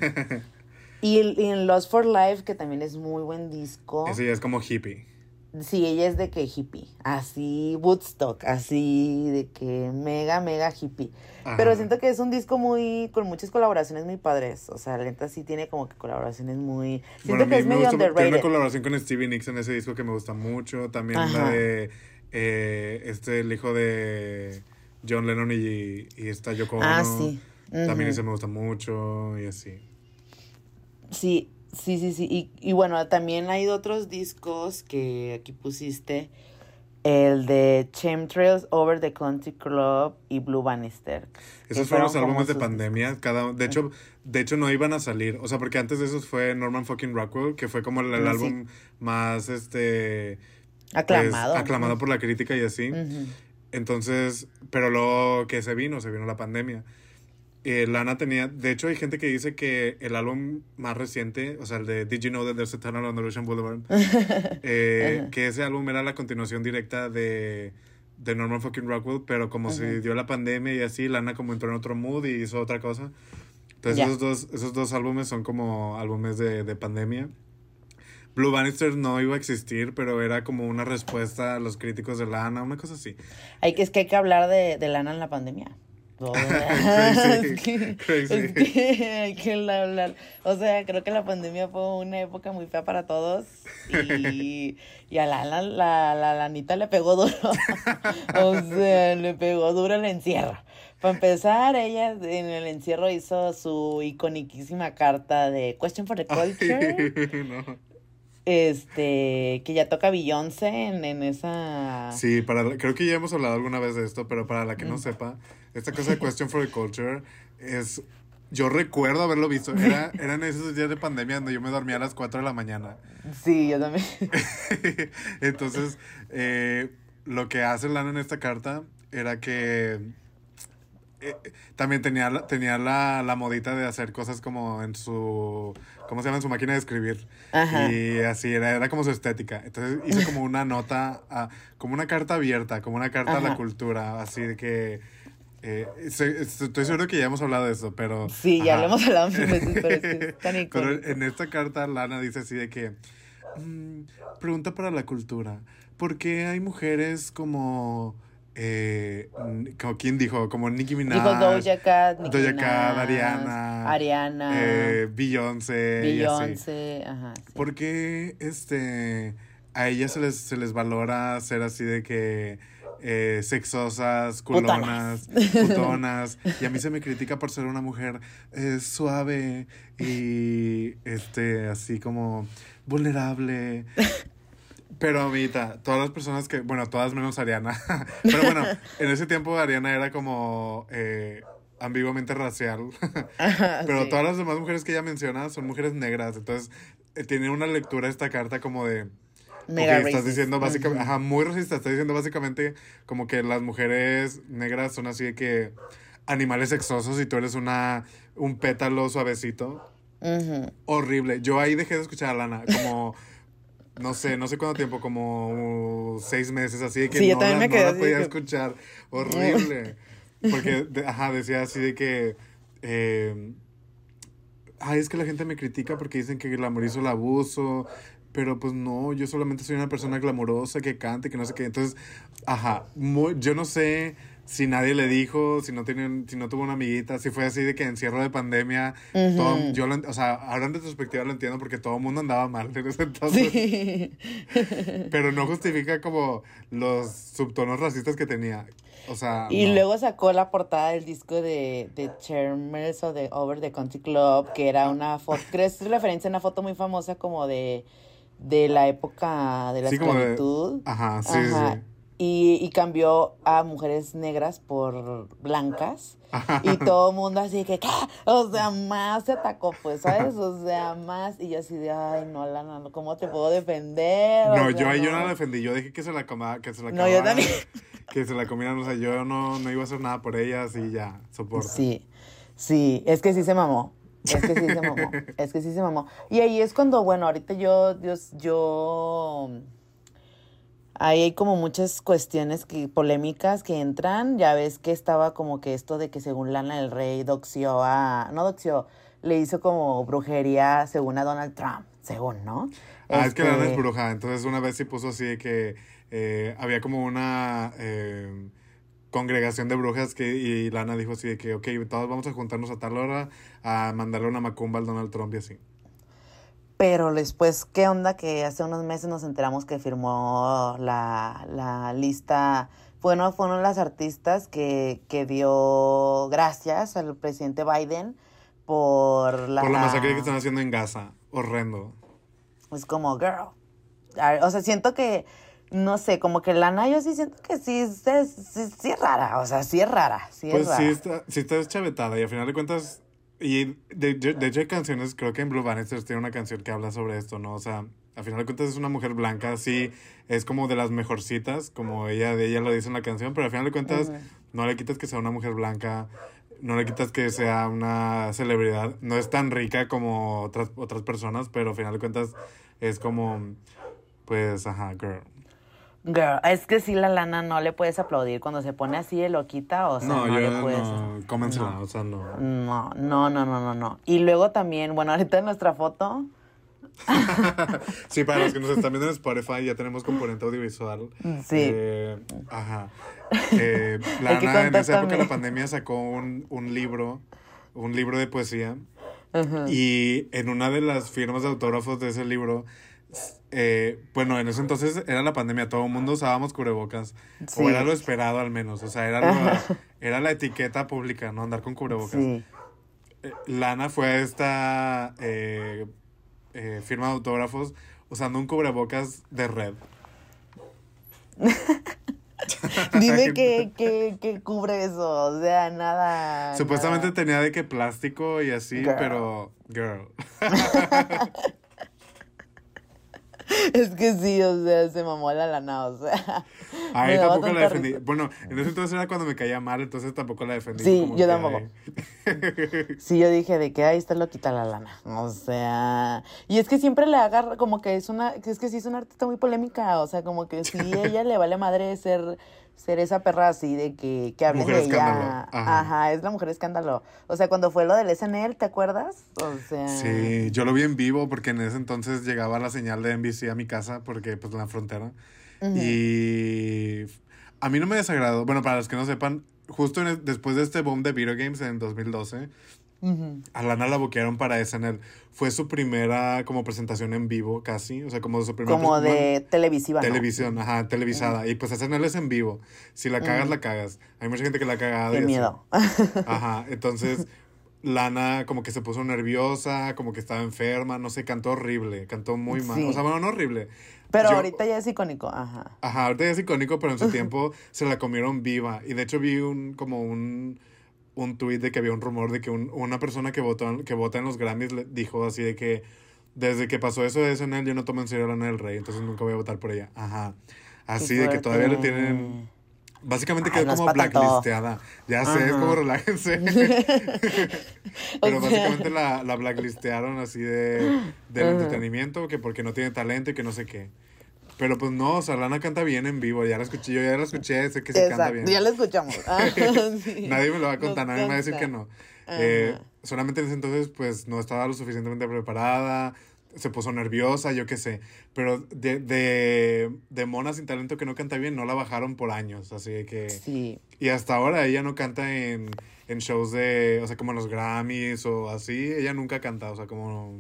y, el- y en Lost for Life, que también es muy buen disco. Ese ya es como hippie. Sí, ella es de que hippie, así Woodstock, así de que mega, mega hippie. Ajá. Pero siento que es un disco muy, con muchas colaboraciones muy padres. O sea, la neta sí tiene como que colaboraciones muy... Siento Bueno, que es me medio gusta, tiene una underrated. colaboración con Stevie Nicks en ese disco que me gusta mucho. También Ajá. la de eh, este, el hijo de John Lennon y, y está Yoko Ono. Ah, sí. También ese me gusta mucho y así. Sí, sí, sí, sí. Y, y bueno, también hay otros discos que aquí pusiste. El de Chemtrails Over the Country Club y Blue Bannister. Esos fueron los álbumes de pandemia. Cada, de hecho, de hecho no iban a salir. O sea, porque antes de esos fue Norman fucking Rockwell, que fue como el, el Ah, álbum más este pues, Aclamado. aclamado por la crítica y así. Entonces, pero luego que se vino, se vino la pandemia. Eh, Lana tenía, de hecho hay gente que dice que el álbum más reciente, o sea, el de Did You Know That There's a Tunnel on the Ocean Boulevard, [laughs] eh, que ese álbum era la continuación directa de, de Norman fucking Rockwell, pero como se dio la pandemia y así, Lana como entró en otro mood y hizo otra cosa. Entonces esos, dos, esos dos álbumes son como álbumes de, de pandemia. Blue Bannister no iba a existir, pero era como una respuesta a los críticos de Lana, una cosa así. Hay que, es que hay que hablar de, de Lana en la pandemia. [laughs] Crazy, [laughs] es que- crazy. es que hay que hablar. O sea, creo que la pandemia fue una época muy fea para todos. Y, y a Lana, la, la lanita le pegó duro. [laughs] O sea, le pegó duro el encierro. Para empezar, ella en el encierro hizo su iconiquísima carta de Question for the Culture. No. Este, que ya toca Beyoncé en, en esa. Sí, para creo que ya hemos hablado alguna vez de esto, pero para la que no sepa, esta cosa de Question for the Culture es... Yo recuerdo haberlo visto. Era, [laughs] eran esos días de pandemia donde yo me dormía a las 4 de la mañana. Sí, yo también. [laughs] Entonces, eh, lo que hace Lana en esta carta era que eh, también tenía, tenía la, la modita de hacer cosas como en su, ¿cómo se llama? Su máquina de escribir. Ajá. Y así, era, era como su estética. Entonces hizo como una nota, ah, como una carta abierta, como una carta a la cultura, así de que... eh, estoy seguro que ya hemos hablado de eso, pero... Sí, ya ajá. lo hemos hablado mil veces, pero es que es [laughs] tan Pero en esta carta Lana dice así de que mm, pregunta para la cultura. ¿Por qué hay mujeres como eh, como quién dijo? Como Nicki Minaj, Dijo Doja Cat, Nicki Doja Cat, Ariana, Ariana, eh, Beyoncé. Beyoncé, ajá. sí. ¿Por qué este a ellas se les, se les valora ser así de que eh, sexosas, culonas, Putonas. putonas? [laughs] Y a mí se me critica por ser una mujer eh, suave y este así como vulnerable. [laughs] Pero ahorita, todas las personas que, bueno, todas menos Ariana, [laughs] pero bueno, [laughs] en ese tiempo Ariana era como eh, ambiguamente racial. [laughs] Ajá, Pero sí. todas las demás mujeres que ella menciona son mujeres negras. Entonces, eh, tiene una lectura esta carta como de. Mega estás diciendo básicamente. Ajá, muy racista. Estás diciendo básicamente como que las mujeres negras son así de que. Animales sexosos y tú eres una. Un pétalo suavecito. Horrible. Yo ahí dejé de escuchar a Lana. Como. No sé, no sé cuánto tiempo, como seis meses, así de que Sí, no, la, no la podía que- escuchar. [laughs] Horrible. Porque, de- ajá, decía así de que. eh, Ay, es que la gente me critica porque dicen que glamorizo el abuso. Pero pues no, yo solamente soy una persona glamorosa que cante, que no sé qué. Entonces, ajá, muy- yo no sé si nadie le dijo, si no tienen, si no tuvo una amiguita, si fue así de que encierro de pandemia, todo, yo lo, o sea, ahora en retrospectiva lo entiendo porque todo el mundo andaba mal en ese entonces. Sí. [laughs] Pero no justifica como los subtonos racistas que tenía. O sea. Y no. luego sacó la portada del disco de, de Charmers o de Over the Country Club, que era una foto, [laughs] creo que es referencia a una foto muy famosa como de, de la época de la Sí, como de- esclavitud. Ajá, sí, Ajá. sí. Y, y cambió a mujeres negras por blancas. [laughs] Y todo el mundo así que, ¿qué? O sea, más se atacó, pues, ¿sabes? O sea, más. Y yo así de, ay, no, Lana, no, ¿cómo te puedo defender? O No, sea, yo ahí yo no la defendí, yo dije que se la coma, que se la No, yo también. Que se la comieran, o sea, yo no, no iba a hacer nada por ellas y ya, soporto. Sí, sí, es que sí se mamó. Es que sí se mamó. Es que sí se mamó. Y ahí es cuando, bueno, ahorita yo, yo, yo. Ahí hay como muchas cuestiones que, polémicas que entran. Ya ves que estaba como que esto de que según Lana del Rey doxió a. No doxió, le hizo como brujería según a Donald Trump, según, ¿no? Ah, es que Este, Lana es bruja, entonces una vez sí puso así de que eh, había como una eh, congregación de brujas que, y Lana dijo así de que, ok, todos vamos a juntarnos a tal hora a mandarle una macumba al Donald Trump y así. Pero después, ¿qué onda? Que hace unos meses nos enteramos que firmó la, la lista. Bueno, fue una de las artistas que, que dio gracias al presidente Biden por la. Por la masacre que están haciendo en Gaza, horrendo. Es como, girl. O sea, siento que. No sé, como que Lana, yo sí siento que sí, sí, sí es rara. O sea, sí es rara. Sí Pues es rara. sí está, sí está deschavetada y al final de cuentas, y de, de- de hecho hay canciones, creo que en Blue Bannisters tiene una canción que habla sobre esto, ¿no? O sea, al final de cuentas es una mujer blanca, sí, es como de las mejorcitas, como ella, de ella lo dice en la canción, pero al final de cuentas no le quitas que sea una mujer blanca, no le quitas que sea una celebridad, no es tan rica como otras, otras personas, pero al final de cuentas es como, pues, ajá, girl. Girl, es que sí, la Lana no le puedes aplaudir cuando se pone así de loquita. O sea, No, no, yo le puedes. no, cómensela, o sea, no. No, no, no, no, no, no. Y luego también, bueno, ahorita en nuestra foto, [laughs] Sí, para los que nos están viendo en Spotify, ya tenemos componente audiovisual. Sí. Eh, ajá. Eh, [laughs] Lana en esa época de la pandemia sacó un, un libro, un libro de poesía. Y en una de las firmas de autógrafos de ese libro, eh, bueno, en ese entonces era la pandemia, todo el mundo usábamos cubrebocas. Sí. O era lo esperado al menos. O sea, era, lo- era la etiqueta pública, ¿no? Andar con cubrebocas. sí. Eh, Lana fue a esta eh, eh, firma de autógrafos usando un cubrebocas de red. [laughs] Dime que, que, que cubre eso, o sea, nada. Supuestamente nada. tenía de que plástico y así, Girl. pero girl. [laughs] [laughs] Es que sí, o sea, se mamó la lana, o sea. Ahí tampoco la defendí. risa. Bueno, en ese entonces era cuando me caía mal, entonces tampoco la defendí. Sí, como yo tampoco. Sí, yo dije de que ahí está loquita la lana. O sea, y es que siempre le agarra como que es una, es que sí es una artista muy polémica, o sea, como que sí [laughs] ella le vale madre ser ser esa perra así de que, que hablen Mujer de escándalo, ella. ajá. Ajá. es la mujer escándalo. O sea, cuando fue lo del SNL, ¿te acuerdas? O sea, Sí, yo lo vi en vivo porque en ese entonces llegaba la señal de NBC a mi casa porque pues en la frontera. Y a mí no me desagradó. Bueno, para los que no sepan, justo en el- después de este boom de video games en 2012, ujú. a Lana la boquearon para SNL. Fue su primera como presentación en vivo casi, o sea, como su primera como de televisiva, ¿no? televisión, ajá, televisada. Y pues SNL es en vivo. Si la cagas, la cagas. Hay mucha gente que la ha cagado. Qué miedo. [laughs] Ajá, entonces Lana como que se puso nerviosa, como que estaba enferma, no sé, cantó horrible, cantó muy mal. Sí. O sea, bueno, no horrible. Pero Yo- ahorita ya es icónico, ajá. Ajá, ahorita ya es icónico, pero en su [laughs] tiempo se la comieron viva. Y de hecho vi un como un un tuit de que había un rumor de que un- una persona que votó que vota en los Grammys le dijo así de que desde que pasó eso de SNL yo no tomo en serio a Lana del Rey, entonces nunca voy a votar por ella. Ajá. Así de que todavía le tienen Básicamente quedó como blacklisteada. Ya sé, es como relájense. [laughs] [laughs] Pero básicamente la, la blacklistearon así de, del entretenimiento, que porque no tiene talento y que no sé qué. Pero pues no, o sea, Lana canta bien en vivo, ya la escuché, yo ya la escuché, sé que sí canta bien. ya lo escuchamos. [laughs] Ah, [laughs] sí. Nadie me lo va a contar, Nos nadie me va a decir que no. Eh, solamente en ese entonces, pues no estaba lo suficientemente preparada, se puso nerviosa, yo qué sé. Pero de, de, de Mona sin talento que no canta bien, no la bajaron por años. Así que. Sí. Y hasta ahora ella no canta en, en shows de. O sea, como en los Grammys o así. Ella nunca canta, o sea, como.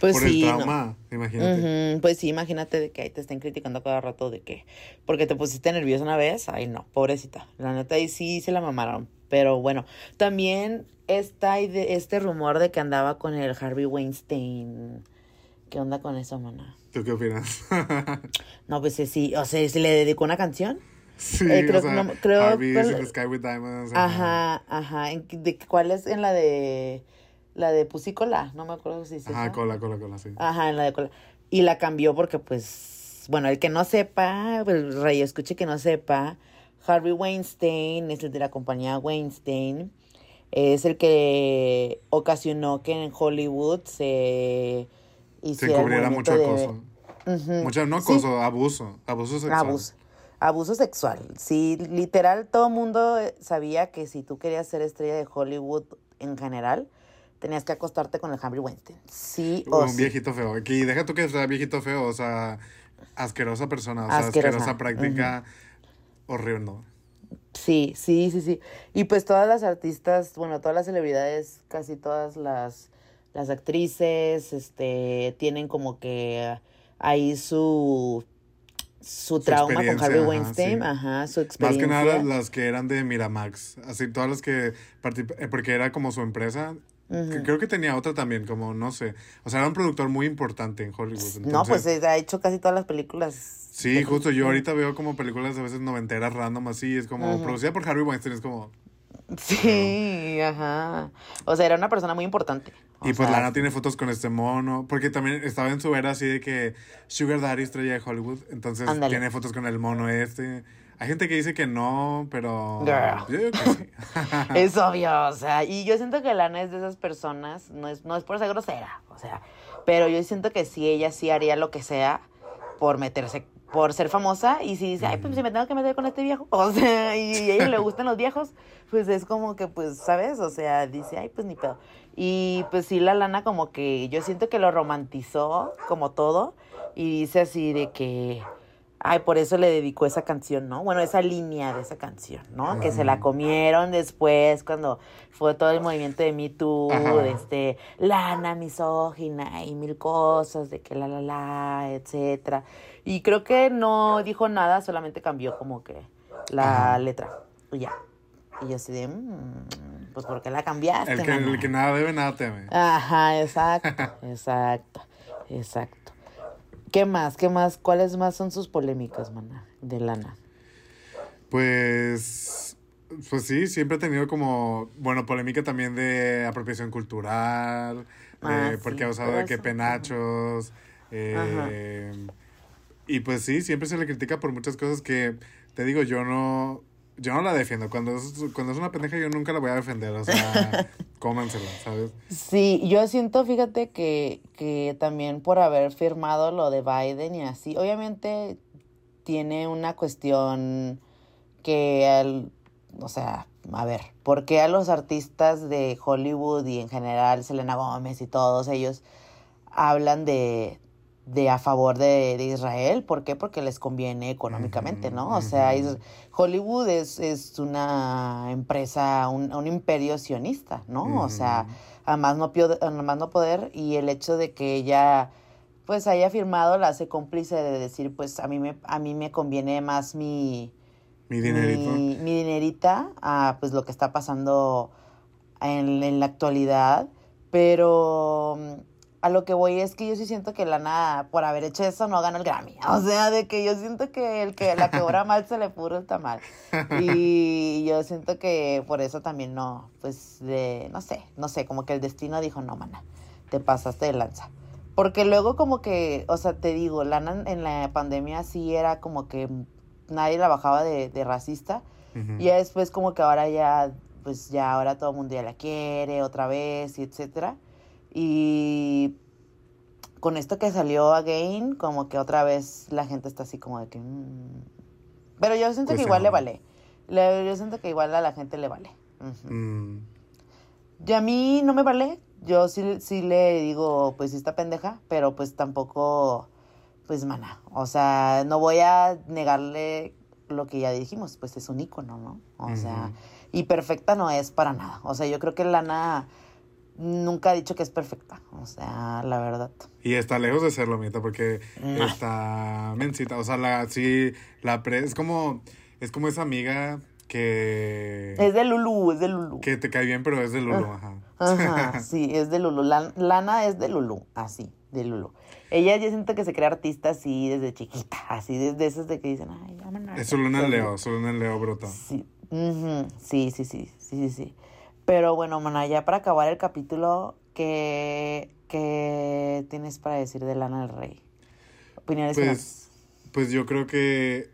Pues por sí. el no. trauma, imagínate. Pues sí, imagínate de que ahí te estén criticando cada rato de que porque te pusiste nerviosa una vez, ay no, pobrecita. La neta ahí sí se la mamaron. Pero bueno, también está este rumor de que andaba con el Harvey Weinstein. ¿Qué onda con eso, mana? ¿Tú qué opinas? [laughs] No, pues sí, sí, o sea, ¿se le dedicó una canción? sí, Eh, creo o sea, que no- creo the Sky with Diamonds. Ajá, ajá. ¿En qué- de, ¿Cuál es en la de la de Pusicola? No me acuerdo si dice Ajá, cola, cola, cola, sí. Ajá, en la de cola. Y la cambió porque, pues, bueno, el que no sepa, el rey escuche que no sepa, Harvey Weinstein es el de la compañía Weinstein. Es el que ocasionó que en Hollywood se Se hiciera el encubriera mucho de- acoso. Ujú. Mucho, no Sí. acoso, abuso. Abuso sexual. Abuso. Abuso sexual. Sí, literal, todo el mundo sabía que si tú querías ser estrella de Hollywood en general, tenías que acostarte con el Harvey Weinstein. Sí o Un sí. viejito feo. Y deja tú que sea viejito feo, o sea, asquerosa persona, o sea, Asquerosa. asquerosa práctica, horrible. ¿no? Sí, sí, sí, sí. Y pues todas las artistas, bueno, todas las celebridades, casi todas las, las actrices, este, tienen como que ahí su, su trauma con Harvey ajá, Weinstein, sí. ajá, su Más experiencia. que nada las que eran de Miramax, así todas las que particip- eh, porque era como su empresa. Que creo que tenía otra también, como no sé. O sea, era un productor muy importante en Hollywood. no, pues eh, ha hecho casi todas las películas. Sí, de- justo yo ahorita veo como películas a veces noventeras random así, es como producida por Harvey Weinstein, es como... Sí, ajá. O sea, era una persona muy importante. O Y pues sea, Lana tiene fotos con este mono, porque también estaba en su era así de que Sugar Daddy estrella de Hollywood, entonces tiene fotos con el mono este. Hay gente que dice que no, pero Girl. yo digo que sí. [laughs] Es obvio, o sea, y yo siento que Lana es de esas personas, no es, no es por ser grosera, o sea, pero yo siento que sí, ella sí haría lo que sea por meterse, por ser famosa, y si dice, ay, pues si me tengo que meter con este viejo, [laughs] o sea, y, a ella le gustan los viejos, pues es como que, pues, ¿sabes? O sea, dice, ay, pues ni pedo. Y pues sí, la Lana como que yo siento que lo romantizó como todo, y dice así de que... Ay, por eso le dedicó esa canción, ¿no? Bueno, esa línea de esa canción, ¿no? Que se la comieron después cuando fue todo el movimiento de Me Too, de este, lana misógina y mil cosas, de que la la la, etcétera. Y creo que no dijo nada, solamente cambió como que la letra. Y ya. Y yo así de, "Mm, pues ¿por qué la cambiaste? El que, mana?" el que nada debe, nada teme. Ajá, exacto, [laughs] exacto, exacto. ¿Qué más? ¿Qué más? ¿Cuáles más son sus polémicas, mana? De lana. Pues, pues sí, siempre he tenido como, bueno, polémica también de apropiación cultural, Ah, eh, sí, porque ha usado de que eso. penachos, eh, y pues sí, siempre se le critica por muchas cosas que, te digo, yo no, yo no la defiendo. Cuando es, cuando es una pendeja yo nunca la voy a defender, o sea, [laughs] cómansela, ¿sabes? Sí, yo siento, fíjate que, que también por haber firmado lo de Biden y así, obviamente tiene una cuestión que, al- o sea, a ver, ¿por qué a los artistas de Hollywood y en general Selena Gómez y todos ellos hablan de, de a favor de, de Israel? ¿Por qué? Porque les conviene económicamente, ¿no? O sea, Hollywood es, es una empresa, un, un imperio sionista, ¿no? O sea, Ujú. a más no, pio- a más no poder y el hecho de que ella pues haya firmado la hace cómplice de decir pues a mí me a mí me conviene más mi Mi dinerito. mi, mi dinerita a pues lo que está pasando en, en la actualidad pero a lo que voy es que yo sí siento que Lana por haber hecho eso no ganó el Grammy o sea de que yo siento que el que la que obra mal se le puro el tamal y yo siento que por eso también no pues de no sé no sé como que el destino dijo no mana te pasaste de lanza porque luego como que, o sea, te digo, Lana en la pandemia sí era como que nadie la bajaba de, de racista. Y después como que ahora ya, pues ya ahora todo el mundo ya la quiere otra vez y etcétera. Y con esto que salió Again, como que otra vez la gente está así como de que... mm. Pero yo siento Pues que sí, igual le vale. Le- yo siento que igual a la gente le vale. Mm. Y a mí no me vale. yo sí, sí le digo, pues sí está pendeja, pero pues tampoco, pues mana, o sea, no voy a negarle lo que ya dijimos, pues es un ícono, ¿no? O sea, y perfecta no es para nada, o sea, yo creo que Lana nunca ha dicho que es perfecta, o sea, la verdad. Y está lejos de serlo, Mita, porque está mencita. O sea, la, sí, la pre, es como, es como esa amiga que, Es de Lulu, es de Lulu. que te cae bien, pero es de Lulu, Ah. ajá. Ajá, [laughs] sí, es de Lulu. Lan- Lana es de Lulu, así, de Lulu. Ella yo siento que se crea artista así desde chiquita, así desde esas de que dicen, ay, vámonos. Es su luna en. Leo, su luna en Leo. Sí, ujú, sí, sí, sí, sí, sí, sí. Pero bueno, mana, ya para acabar el capítulo, ¿qué, qué tienes para decir de Lana del Rey? Opiniones Pues, finales. pues yo creo que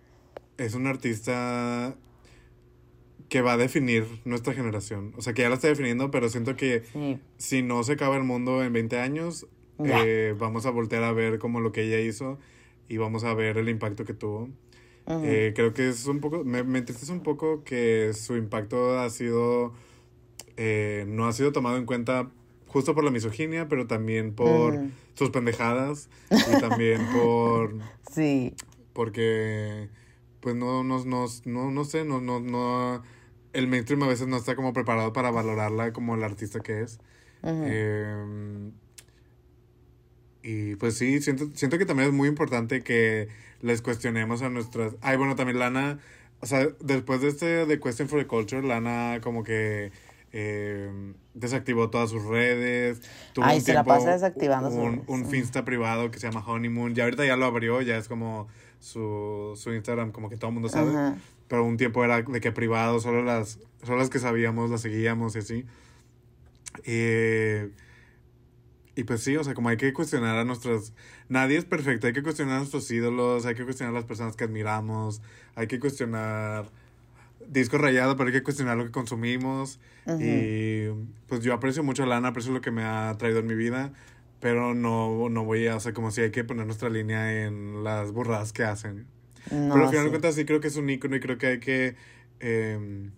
es un artista que va a definir nuestra generación. O sea, que ya la está definiendo, pero siento que Sí, si no se acaba el mundo en 20 años, eh, vamos a voltear a ver como lo que ella hizo y vamos a ver el impacto que tuvo. Eh, creo que es un poco, me, me entristece un poco que su impacto ha sido, eh, no ha sido tomado en cuenta justo por la misoginia, pero también por sus pendejadas y también [laughs] por, sí, porque, pues no, no, no, no, no sé, no, no, no, el mainstream a veces no está como preparado para valorarla como la artista que es. Eh, y pues sí, siento, siento que también es muy importante que les cuestionemos a nuestras... Ay, bueno, también Lana, o sea, después de este de Question for the Culture, Lana como que eh, desactivó todas sus redes. Tuvo Ay, un se la tiempo pasa desactivando un, redes, un sí. Finsta privado que se llama Honeymoon. Ya ahorita ya lo abrió, ya es como su, su Instagram, como que todo el mundo sabe. Ajá. Pero un tiempo era de que privado, solo las, solo las que sabíamos las seguíamos y así. Eh, y pues sí, o sea, como hay que cuestionar a nuestras... Nadie es perfecto, hay que cuestionar a nuestros ídolos, hay que cuestionar a las personas que admiramos, hay que cuestionar disco rayado, pero hay que cuestionar lo que consumimos. Ujú. Y pues yo aprecio mucho a Lana, aprecio lo que me ha traído en mi vida, pero no, no voy a, o sea, como si hay que poner nuestra línea en las burradas que hacen. No, Pero al final sí. de cuentas sí creo que es un ícono y creo que hay que... eh,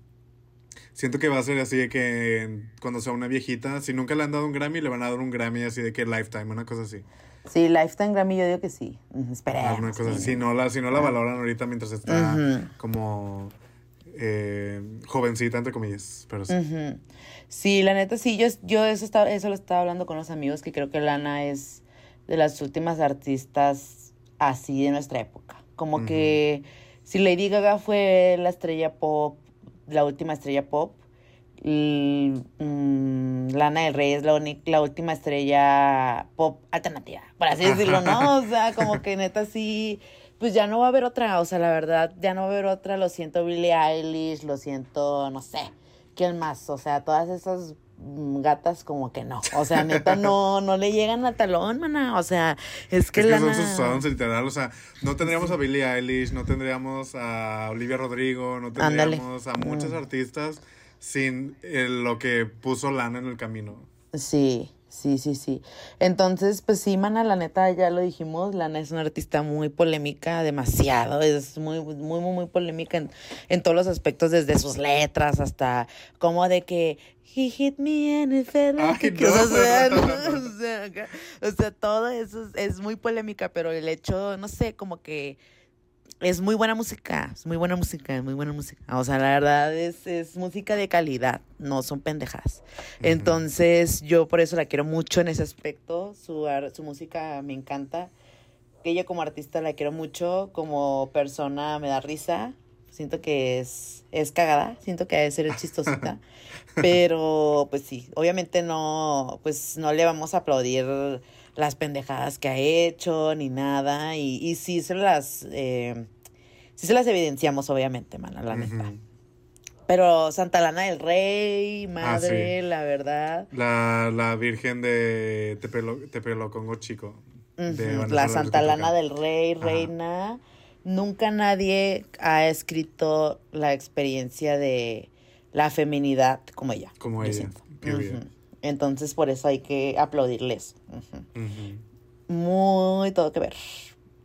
siento que va a ser así de que cuando sea una viejita, si nunca le han dado un Grammy, le van a dar un Grammy así de que Lifetime, una cosa así. Sí, Lifetime Grammy yo digo que sí. Esperemos. Una cosa así. sí. Si no la, si no la valoran ahorita mientras está Ujú. como eh, jovencita, entre comillas. Pero sí. Sí, la neta, sí, yo, yo eso, estaba, eso lo estaba hablando con los amigos, que creo que Lana es de las últimas artistas así de nuestra época. Como que si Lady Gaga fue la estrella pop, la última estrella pop, y, mm, Lana del Rey es la, la última estrella pop alternativa, por así decirlo, ¿no? O sea, como que neta sí, pues ya no va a haber otra, o sea, la verdad, ya no va a haber otra, lo siento Billie Eilish, lo siento, no sé, ¿quién más? O sea, todas esas gatas como que no, o sea, neta no, [laughs] no le llegan al talón, mana, o sea, es que Es que son sus literal, o sea, no tendríamos a Billie Eilish, no tendríamos a Olivia Rodrigo, no Ándale. tendríamos a muchos Mm. artistas sin eh, lo que puso Lana en el camino. Sí, sí, sí, sí. Entonces, pues sí, mana, la neta, ya lo dijimos, Lana es una artista muy polémica, demasiado, es muy, muy, muy, muy polémica en, en todos los aspectos, desde sus letras hasta como de que he hit me and it felt like Ay, a kiss", no, o, sea. O sea, acá- o sea, todo eso es, es muy polémica, pero el hecho, no sé, como que es muy buena música, es muy buena música, muy buena música. O sea, la verdad es, es música de calidad, no son pendejas. Entonces, yo por eso la quiero mucho en ese aspecto. Su, su música me encanta. Ella como artista la quiero mucho, como persona me da risa. Siento que es, es cagada, siento que debe ser chistosita. [laughs] Pero, pues sí, obviamente no, pues no le vamos a aplaudir las pendejadas que ha hecho ni nada. Y, y sí se las, eh, sí se las evidenciamos, obviamente, mana, la neta. Pero Santa Lana del Rey, madre, la verdad. La, la Virgen de Tepelo, Tepelocongo Chico. La Santa Lana del Rey, Ajá. reina. Nunca nadie ha escrito la experiencia de la feminidad como ella. Como ella. Entonces, por eso hay que aplaudirles. Muy todo que ver.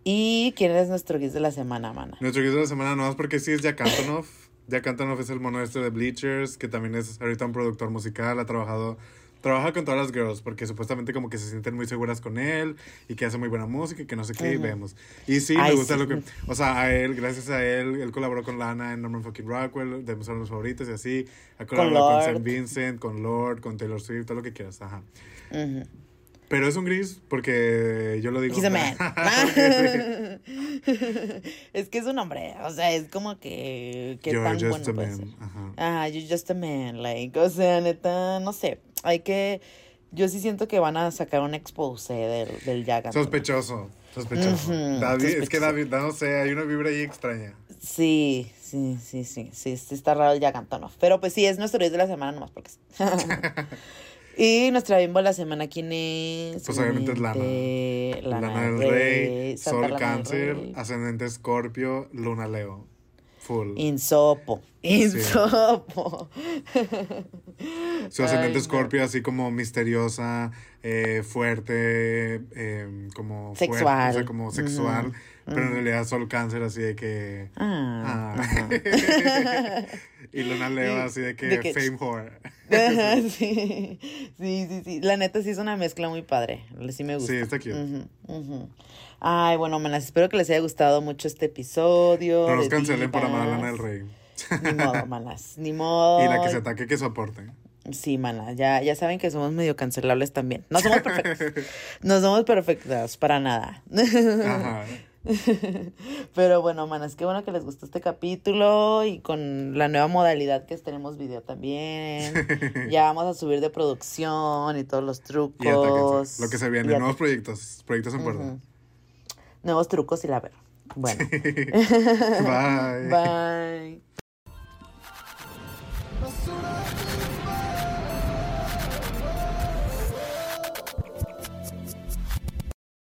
¿Y quién es nuestro guis de la semana, mana? Nuestro guiso de la semana no es porque sí es Jack Antonoff. Jack Antonoff es el mono este de Bleachers, que también es ahorita un productor musical, ha trabajado trabaja con todas las girls porque supuestamente como que se sienten muy seguras con él y que hace muy buena música y que no sé qué y vemos. Y sí, me Ay, gusta sí. lo que, o sea, a él, gracias a él, él colaboró con Lana en Norman fucking Rockwell, de mis álbumes favoritos y así, ha colaborado con, Lorde. Saint Vincent, con Lord, con Taylor Swift, todo lo que quieras, ajá. Ujú. Pero es un gris porque yo lo digo. He's a man. [laughs] Es que es un hombre, o sea, es como que, que You're tan just bueno a man, ajá. Ah, you're just a man, like, o sea, neta, no sé, hay que, yo sí siento que van a sacar un expose del, del Jack. Sospechoso, sospechoso. David, es que. David, no sé, hay una vibra ahí extraña. Sí, sí, sí, sí, sí, sí está raro el Jack Antonoff, pero pues sí, es nuestro 10 de la semana nomás porque sí. [laughs] Y nuestra bimbo de la semana, ¿quién es? Pues obviamente es Lana. Lana, Lana del Rey, Sol Lana Cáncer. Ascendente Escorpio, Luna Leo. Full. Insopo, insopo. [laughs] Su ascendente no. Escorpio así como misteriosa, eh, fuerte, eh, como fuerte, Sexual. o sea, como sexual, pero en realidad Sol Cáncer así de que... Ah, ah. [laughs] y Luna Leo así de que, de que- fame whore. [laughs] Sí, sí, sí, sí. La neta sí es una mezcla muy padre. Sí me gusta. Sí, está cute. Ujú. Ay, bueno, manas, espero que les haya gustado mucho este episodio. No nos de cancelen por amar a Lana del. Rey. Ni modo, [laughs] manas, ni modo. Y la que se ataque que soporte. Sí, mana, ya, ya saben que somos medio cancelables también. No somos perfectos. [laughs] No somos perfectos, para nada. Ajá. [laughs] Pero bueno, manas, qué bueno que les gustó este capítulo y con la nueva modalidad que es tenemos video también. Ya vamos a subir de producción y todos los trucos. Y. Lo que se viene, nuevos proyectos, proyectos en puerta. Nuevos trucos y la ver. Bueno, [laughs] Bye. [laughs] bye.